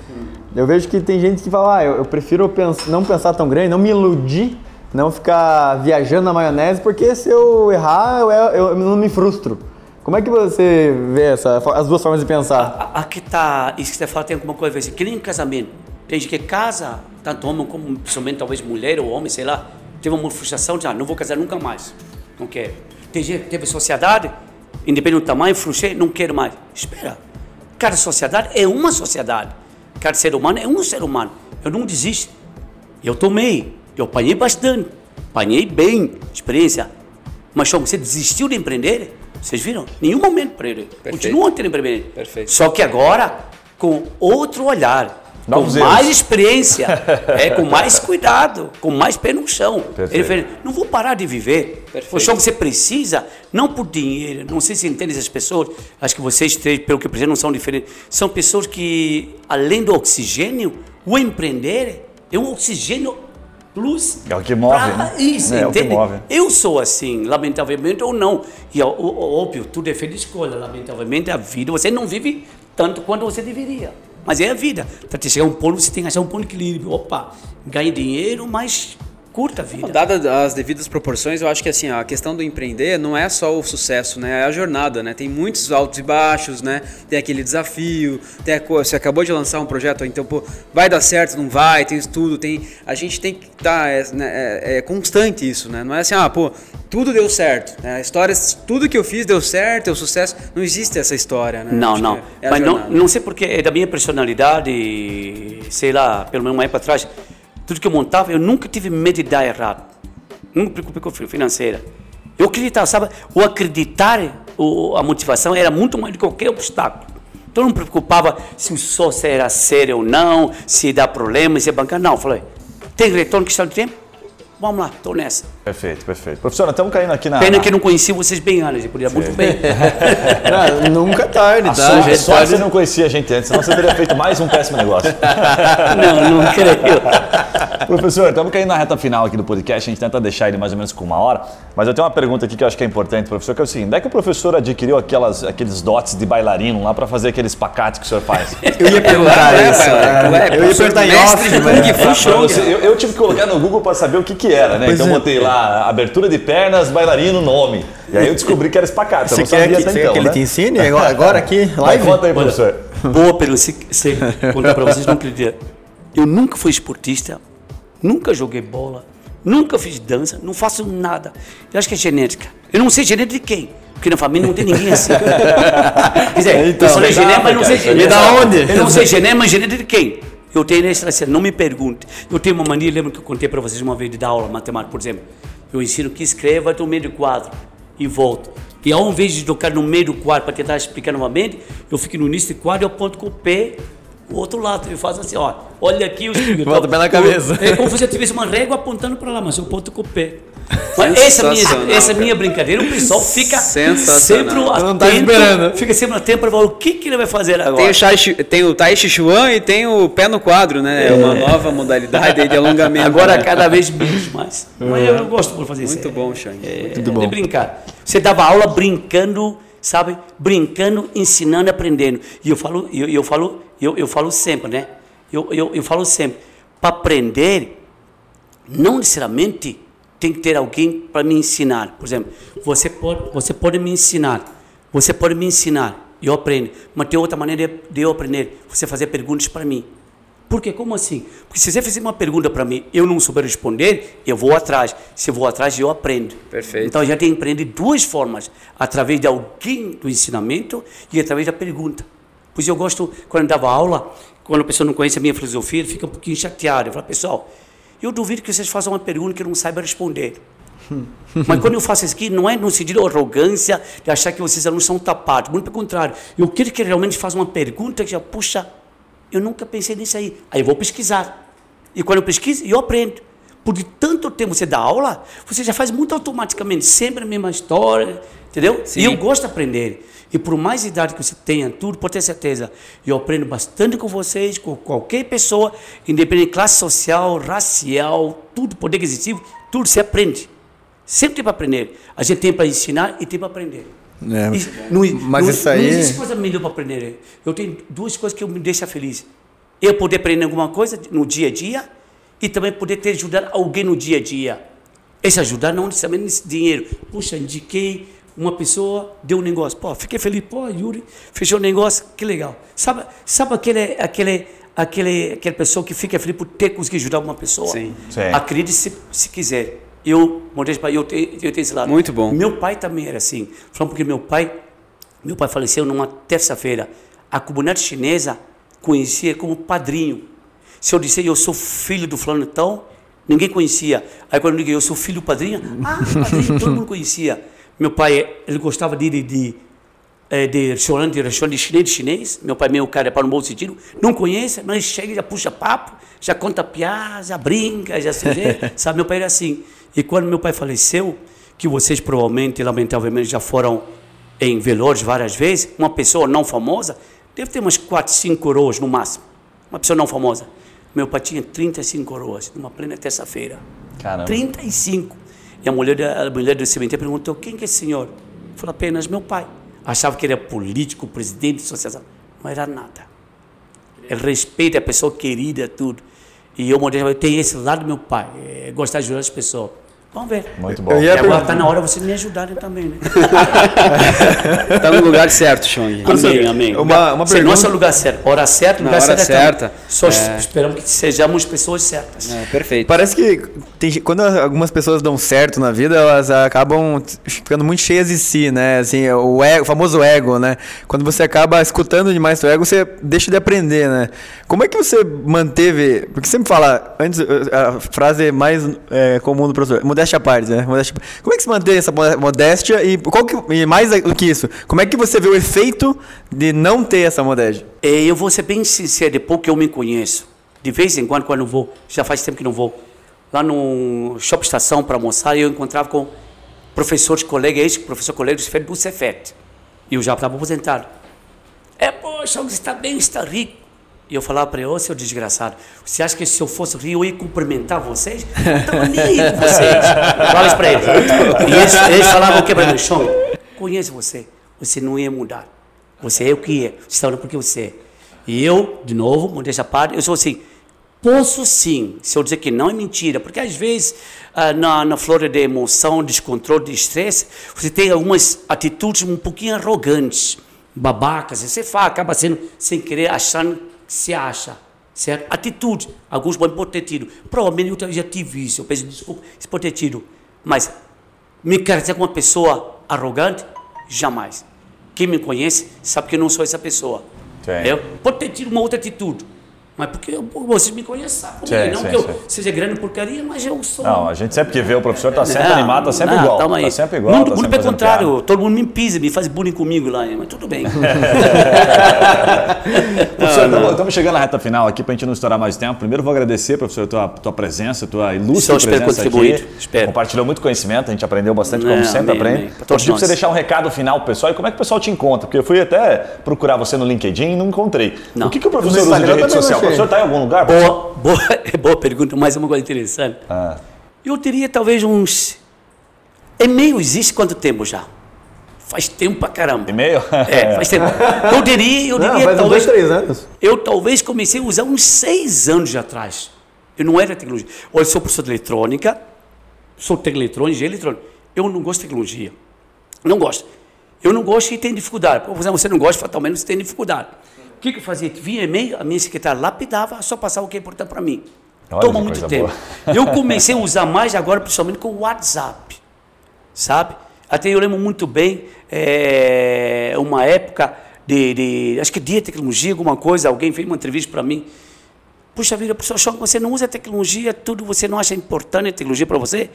Eu vejo que tem gente que fala, ah, eu, eu prefiro pens- não pensar tão grande, não me iludir, não ficar viajando na maionese, porque se eu errar, eu, eu- eu não me frustro. Como é que você vê essa, as duas formas de pensar? A- Aqui tá, isso que você fala tem alguma coisa a ver, assim, que nem em casamento. Tem gente que casa, tanto homem como principalmente talvez mulher ou homem, sei lá, teve uma frustração de, ah, não vou casar nunca mais, não quero. Tem gente que teve sociedade, independente do tamanho, frustrei, não quero mais. Espera, cada sociedade é uma sociedade, cada ser humano é um ser humano. Eu não desisto. Eu tomei, eu apanhei bastante, apanhei bem, experiência. Mas só você desistiu de empreender? Vocês viram? Nenhum momento para ele. Continua tendo empreender. Perfeito. Só que agora, com outro olhar, Novos com erros. mais experiência, é, com mais cuidado, com mais pé no chão. Perfeito. Ele não vou parar de viver. Perfeito. Só que você precisa, não por dinheiro, não sei se entende essas pessoas, acho que vocês três, pelo que eu percebo, não são diferentes. São pessoas que, além do oxigênio, o empreender é um oxigênio plus. É o que move, pra né? Isso, É, é o que entende? move. Eu sou assim, lamentavelmente ou não. E óbvio, tudo é de escolha. Lamentavelmente, a vida, você não vive tanto quanto você deveria. Mas é a vida. Para te chegar a um ponto, você tem que achar um ponto de equilíbrio. Opa, ganhe dinheiro, mas curta vida. Dadas as devidas proporções, eu acho que assim, a questão do empreender não é só o sucesso, né? É a jornada, né? Tem muitos altos e baixos, né? Tem aquele desafio, tem a co- você acabou de lançar um projeto, então, pô, vai dar certo, não vai, tem estudo, tem. A gente tem que estar. é, né, é- é constante isso, né? Não é assim, ah, pô, tudo deu certo. Né? A história, tudo que eu fiz deu certo, é o sucesso. Não existe essa história, né? Não, não. é- é Mas não, não sei porque é da minha personalidade, sei lá, pelo menos uma época atrás, tudo que eu montava, eu nunca tive medo de dar errado. Nunca me preocupei com financeira. Eu acreditava, sabe? O acreditar, o, a motivação era muito mais do que qualquer obstáculo. Então eu não me preocupava se o sócio era sério ou não, se dá problema, se é bancário. Não, eu falei, tem retorno questão de tempo? Vamos lá, estou nessa. Perfeito, perfeito. Professor, estamos caindo aqui na. Pena que eu não conheci vocês bem antes, eu podia muito bem. Ah, nunca é tarde, A tá? sua, gente sorte pode- você não conhecia a gente antes, senão você teria feito mais um péssimo negócio. não, não creio. Professor, estamos caindo na reta final aqui do podcast, a gente tenta deixar ele mais ou menos com uma hora, mas eu tenho uma pergunta aqui que eu acho que é importante, professor, que é o seguinte, onde é que o professor adquiriu aquelas, aqueles dotes de bailarino lá para fazer aqueles pacates que o senhor faz? Eu ia perguntar isso. ué, é. ué, eu ia perguntar em off, mas- você- eu, eu tive que colocar no Google para saber o que que era, né? Pois então eu é. botei lá abertura de pernas, bailarino, nome. E aí eu descobri que era espacate, eu Você não quer sabia que, até você então, quer que ele né? te ensine agora, agora aqui, Vai, live? conta aí, professor. Boa pergunta. Se, se contar para vocês, não acredito. Eu nunca fui esportista, nunca joguei bola, nunca fiz dança, não faço nada. Eu acho que é genética. Eu não sei genética de quem, porque na família não tem ninguém assim. Quer dizer, Então, eu falei genética, mas não sei África, genética. da onde? Eu não sei genética, mas genética de quem? Eu tenho essa, não me pergunte. Eu tenho uma mania, lembro que eu contei para vocês uma vez de dar aula de matemática, por exemplo. Eu ensino que escreva no meio do quadro e volto. E ao invés de tocar no meio do quadro para tentar explicar novamente, eu fico no início do quadro e aponto com o pé o outro lado. Eu faço assim, ó, olha aqui os Bota o pé na cabeça. É como se eu tivesse uma régua apontando para lá, mas eu aponto com o pé. Mas essa minha, essa minha brincadeira, o pessoal fica sempre atento, Não tá esperando. fica sempre atento para o que, que ele vai fazer agora. Tem o, Chai tem o Tai Chi Chuan e tem o pé no quadro, né? É uma nova modalidade de alongamento. Agora né? cada vez menos mais. Mas eu, eu gosto por fazer isso. Muito bom, Xang. É, Muito bom. De brincar. Você dava aula brincando, sabe? Brincando, ensinando, aprendendo. E eu falo, eu, eu falo, eu, eu falo sempre, né? Eu, eu, eu falo sempre, para aprender, não necessariamente tem que ter alguém para me ensinar. Por exemplo, você pode, você pode me ensinar, você pode me ensinar, eu aprendo. Mas tem outra maneira de- de eu aprender, você fazer perguntas para mim. Por quê? Como assim? Porque se você fizer uma pergunta para mim, eu não souber responder, eu vou atrás. Se eu vou atrás, eu aprendo. Perfeito. Então, a gente tem que aprender de duas formas: através de alguém do ensinamento e através da pergunta. Pois eu gosto, quando eu dava aula, quando a pessoa não conhece a minha filosofia, ele fica um pouquinho chateado. Eu falo, pessoal, Eu duvido que vocês façam uma pergunta que eu não saiba responder. Mas quando eu faço isso aqui, não é no sentido de arrogância, de achar que vocês alunos são tapados. Muito pelo contrário. Eu quero que realmente faça uma pergunta que já, puxa, eu nunca pensei nisso aí. Aí eu vou pesquisar. E quando eu pesquiso, eu aprendo. Por de tanto tempo você dá aula, você já faz muito automaticamente, sempre a mesma história, entendeu? Sim. E eu gosto de aprender. E por mais idade que você tenha, tudo, pode ter certeza, eu aprendo bastante com vocês, com qualquer pessoa, independente de classe social, racial, tudo, poder aquisitivo, tudo você aprende. Sempre tem para aprender. A gente tem para ensinar e tem para aprender. É, Isso- não, mas não, isso aí- Não existe coisa melhor para aprender. Eu tenho duas coisas que eu me deixa feliz. Eu poder aprender alguma coisa no dia a dia e também poder ter ajudar alguém no dia a dia. Esse ajudar não necessariamente nesse dinheiro. Puxa, indiquei uma pessoa, deu um negócio. Pô, fiquei feliz. Pô, Yuri, fechou o negócio, que legal. Sabe, sabe aquele, aquele, aquele, aquela pessoa que fica feliz por ter conseguido ajudar uma pessoa? Sim. Sim. Acredite se, se quiser. Eu, modéstia, eu tenho, eu tenho esse lado. Muito bom. Meu pai também era assim. Falando porque meu pai, meu pai faleceu numa terça-feira. A comunidade chinesa conhecia como padrinho. Se eu disser eu sou filho do fulano então, ninguém conhecia. Aí quando eu digo eu sou filho do padrinho, ah, padrinho, todo mundo conhecia. Meu pai, ele gostava de, de, de, eh, de restaurante, de restaurante de chinês, de chinês. Meu pai, meu cara, é para no bom sentido, não conhece, mas chega, já puxa papo, já conta piada, já brinca, já se vê. Sabe, meu pai era assim. E quando meu pai faleceu, que vocês provavelmente, lamentavelmente, já foram em velórios várias vezes, uma pessoa não famosa, deve ter umas 4, 5 coroas no máximo. Uma pessoa não famosa. Meu pai tinha 35 coroas, numa plena terça-feira. Caramba. 35. E a mulher, a mulher do cemitério perguntou: quem que é esse senhor? Falou apenas meu pai. Achava que era político, presidente de associação. Não era nada. Ele respeita a pessoa querida, tudo. E eu, tem esse lado do meu pai, é gostar de ajudar as pessoas. Vamos ver. Muito bom. E agora perguntar- está na hora de vocês me ajudarem também, né? Tá no lugar certo, Chong. Amém, amém. Uma- uma Se pergunta- Nosso lugar certo, hora certa, Na lugar hora certo. é certa. Só É. esperamos que sejamos pessoas certas. É, perfeito. Parece que tem quando algumas pessoas dão certo na vida, elas acabam ficando muito cheias de si, né? Assim, o, ego, o famoso ego, né? Quando você acaba escutando demais seu ego, você deixa de aprender, né? Como é que você manteve. Porque sempre fala, antes, a frase mais é, comum do professor, modéstia à parte, né? Modéstia, como é que você mantém essa mo- modéstia e, qual que, e mais do que isso, como é que você vê o efeito de não ter essa modéstia? E eu vou ser bem sincero, depois que eu me conheço, de vez em quando, quando eu vou, já faz tempo que não vou, lá no Shopping Estação para almoçar, eu encontrava com professores, colegas, ex-professor colega do do Cefet. E eu já estava aposentado. É, poxa, você está bem, está rico. E eu falava para ele, ô seu desgraçado, você acha que se eu fosse rico eu ia cumprimentar vocês? Eu estava nem aí com vocês. Fala isso para eles. E eles, eles falavam o que para mim? Chong, conheço você, você não ia mudar. Você é o que é, você está olhando porque você é. E eu, de novo, modéstia à parte, eu sou assim, posso sim, se eu dizer que não é mentira, porque às vezes ah, na, na flora de emoção, descontrole, de estresse, você tem algumas atitudes um pouquinho arrogantes, babacas, você fala, acaba sendo sem querer, achando se acha, certo? Atitude, alguns podem ter tido, provavelmente eu já tive isso, eu peço desculpa, isso pode ter tido, mas me caracterizar como uma pessoa arrogante? Jamais. Quem me conhece sabe que eu não sou essa pessoa. Eu pode ter tido uma outra atitude. Mas porque eu- vocês me conhecem, sabe? Sim, não sim, que eu sim. seja grande porcaria, mas eu sou. Não, a gente sempre que vê o professor tá sempre Não, animado, tá sempre não, igual. aí. Tá sempre igual. Muito, tá muito pelo contrário, piada. todo mundo me pisa, me faz bullying comigo lá, mas tudo bem. Professor, estamos chegando na reta final aqui para a gente não estourar mais tempo. Primeiro vou agradecer, professor, a tua, tua presença, a tua ilustre espero presença contribuir, aqui. espero. Compartilhou muito conhecimento, a gente aprendeu bastante, Não, como sempre amém, aprende. amém. Todos pedir para você deixar um recado final pro pessoal e como é que o pessoal te encontra, porque eu fui até procurar você no LinkedIn e não encontrei. Não. O que, que o professor usa de rede social? O não professor está em algum lugar? boa, boa, boa pergunta, mas uma coisa interessante. Ah. Eu teria talvez uns. E-mail existe quanto tempo já? Faz tempo pra caramba. E-mail? É, faz tempo. Eu diria, eu Não, diria faz uns talvez. dois, três anos. Eu talvez comecei a usar uns seis anos atrás. Eu não era tecnologia. Olha, eu sou professor de eletrônica, sou técnico eletrônico, engenheiro eletrônico. Eu não gosto de tecnologia. Não gosto. Eu não gosto e tenho dificuldade. Por exemplo, você não gosta, fatalmente você tem dificuldade. O que, que eu fazia? Via e-mail, a minha secretária lapidava, só passava o que é importante para mim. Olha Toma que muito tempo. Eu comecei a usar mais agora, principalmente com o WhatsApp. Sabe? Até eu lembro muito bem, é, uma época de, de- Acho que dia de tecnologia, alguma coisa, alguém fez uma entrevista para mim. puxa vida, professor Chong, você não usa tecnologia, tudo você não acha importante a tecnologia para você?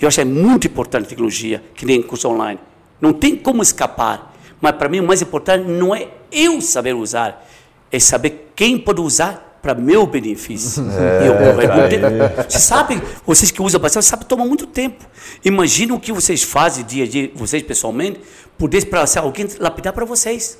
Eu acho é muito importante a tecnologia, que nem curso online. Não tem como escapar. Mas para mim o mais importante não é eu saber usar, é saber quem pode usar para meu benefício. É, eu, eu, você sabe, vocês que usam bastante, sabe, toma muito tempo. Imagina o que vocês fazem dia a dia, vocês pessoalmente, pudesse para alguém lapidar para vocês.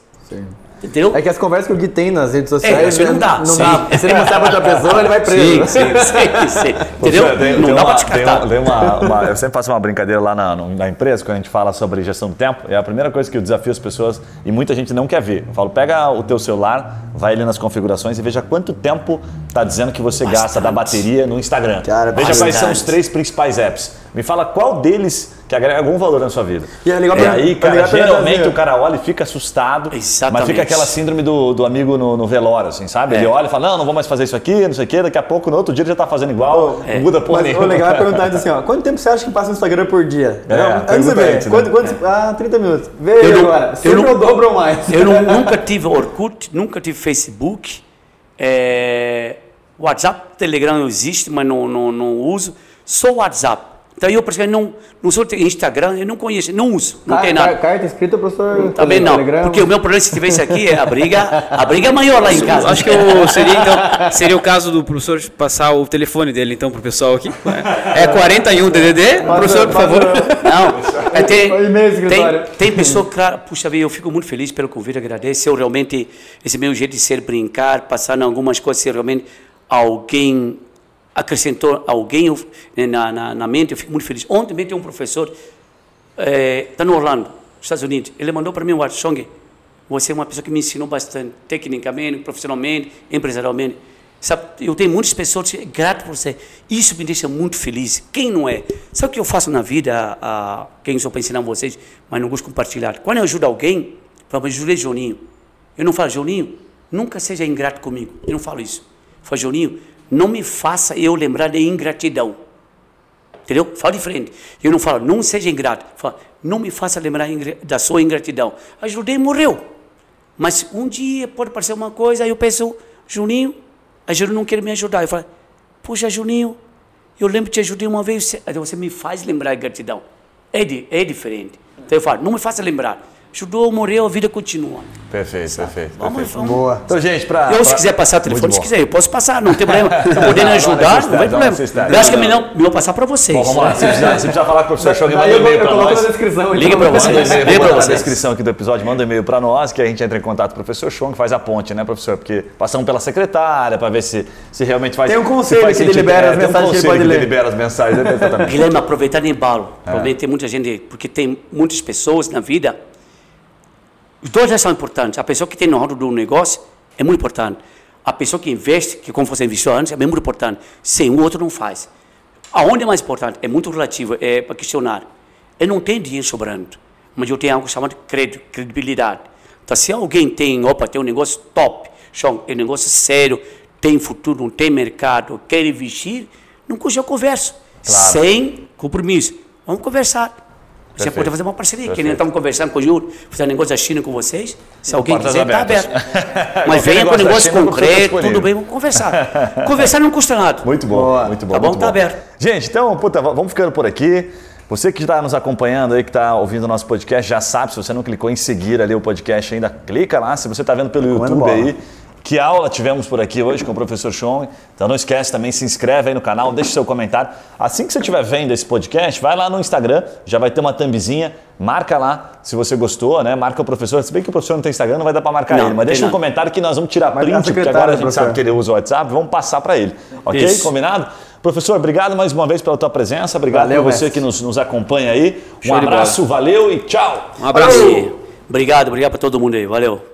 Entendeu? É que as conversas que o Gui tem nas redes sociais. É, não dá. Não Sim. dá. Se ele mostrar pra outra pessoa, ele vai preso. Sim, sim, sim, sim. Entendeu? Tem- não tem dá uma- descartar. tem um- uma- uma- eu sempre faço uma brincadeira lá na, na empresa, quando a gente fala sobre gestão do tempo, é a primeira coisa que eu desafio as pessoas, e muita gente não quer ver. Eu falo, pega o teu celular, vai ali nas configurações e veja quanto tempo está dizendo que você gasta da Bastante. bateria no Instagram. Cara, veja quais são os bastante. três principais apps. Me fala qual deles que agrega algum valor na sua vida. E é legal e pra- aí, pra cara, pra geralmente o cara olha e fica assustado, mas Exatamente. fica aquela síndrome do, do amigo no, no velório, assim, sabe? Ele É. olha e fala, não, não vou mais fazer isso aqui, não sei o quê, daqui a pouco, no outro dia ele já tá fazendo igual, não muda porra Mas o nenhuma. legal é perguntar assim, ó, quanto tempo você acha que passa no Instagram por dia? É, Não, antes de ver. antes, né? Quanto, quanto, Ah, 30 minutos. Vê Eu aí não- agora. eu Sempre não- o dobro ou mais. Eu não- nunca tive Orkut, nunca tive Facebook. É, WhatsApp, Telegram existe, mas não, não, não uso. Só WhatsApp. Então eu praticamente não, não sou Instagram, eu não conheço, não uso, não tem nada. Carta escrita, professor. Também não, Telegram. porque o meu problema se tivesse aqui é a briga, a briga é maior lá em casa. Acho que eu seria, então, seria o caso do professor passar o telefone dele, então, pro pessoal aqui. É 41 DDD, professor, por favor. Não, é, tem, O tem, tem pessoa, claro, puxa vida, eu fico muito feliz pelo convite, agradeço. Eu realmente, esse meu jeito de ser, brincar, passar em algumas coisas, se realmente alguém acrescentou alguém eu- na, na, na mente, eu fico muito feliz. Ontem mesmo tem um professor, está no Orlando, Estados Unidos, ele mandou para mim um WhatsApp, Chong, você é uma pessoa que me ensinou bastante, tecnicamente, profissionalmente, empresarialmente. Sabe, eu tenho muitas pessoas que grato por você. Isso me deixa muito feliz. Quem não é? Sabe o que eu faço na vida? A, quem sou para ensinar vocês, mas não gosto de compartilhar. Quando eu ajudo alguém, falo, "Mas ajudei Joninho. Eu não falo, Joninho, nunca seja ingrato comigo. Eu não falo isso. Eu falo, não me faça eu lembrar de ingratidão. Entendeu? Fala de frente. Eu não falo, não seja ingrato. Eu falo, não me faça lembrar da sua ingratidão. Ajudei, morreu. Mas um dia pode aparecer uma coisa, aí eu penso, Juninho, a Juninho não quer me ajudar. Eu falo, puxa, Juninho, eu lembro que te ajudei uma vez, você- me faz lembrar de gratidão. É, di- é diferente. Então eu falo, não me faça lembrar. Ajudou, morreu, a vida continua. Perfeito, perfeito. Vamos, perfeito. vamos. Boa. Então, gente, pra. Eu, se quiser passar o telefone, se quiser, eu posso passar, não tem problema. Se eu podendo ajudar, não tem problema. Eu acho que é melhor, melhor passar para vocês. Bom, vamos lá. Se precisar, se precisar falar com o professor Chong, Daí manda um e-mail para nós. na descrição. Liga Manda vocês. um Liga pra botar na vocês. descrição aqui do episódio, manda um e-mail para nós, que a gente entra em contato com o professor Chong, faz a ponte, né, professor? Porque passamos pela secretária para ver se, se realmente faz Tem um se conselho que sentido. libera É, as tem um mensagens que ele conselho pode ler. libera as mensagens, né, exatamente. Guilherme, aproveitar de embalo. É. Provavelmente tem muita gente, porque tem muitas pessoas na vida. Os dois já são importantes. A pessoa que tem no do negócio é muito importante. A pessoa que investe, que como você investiu antes, é muito importante. Sem o outro não faz. Aonde é mais importante? É muito relativo, é para questionar. Eu não tenho dinheiro sobrando, mas eu tenho algo chamado credibilidade. Então, se alguém tem, opa, tem um negócio top, chão, é um negócio sério, tem futuro, não tem mercado, quer investir, não custa eu converso. Sem compromisso. Vamos conversar. Você Perfeito. pode fazer uma parceria, que nem Perfeito. estamos conversando com o Júlio, fazer um negócio da China com vocês. Se alguém Portas quiser, está aberto. Mas venha com negócio tá concreto, tudo bem, vamos conversar. conversar não custa nada. Muito bom, Boa. muito bom. Tá bom, muito tá aberto. Gente, então, puta, vamos ficando por aqui. Você que está nos acompanhando aí, que está ouvindo o nosso podcast, já sabe, se você não clicou em seguir ali o podcast ainda, clica lá. Se você está vendo pelo Comendo YouTube bola. aí, que aula tivemos por aqui hoje com o professor Chong. Então não esquece também, se inscreve aí no canal, deixa seu comentário. Assim que você estiver vendo esse podcast, vai lá no Instagram, já vai ter uma thumbzinha, marca lá se você gostou, né? Marca o professor. Se bem que o professor não tem Instagram, não vai dar para marcar Não, ele, mas deixa um não. comentário que nós vamos tirar Mas print, a porque agora a gente professor. sabe que ele usa o WhatsApp, vamos passar para ele. Ok? Isso. Combinado? Professor, obrigado mais uma vez pela tua presença, obrigado Valeu, por você mestre. que nos, nos acompanha aí. Um Show abraço, valeu e tchau! Um abraço. Obrigado, obrigado para todo mundo aí. Valeu.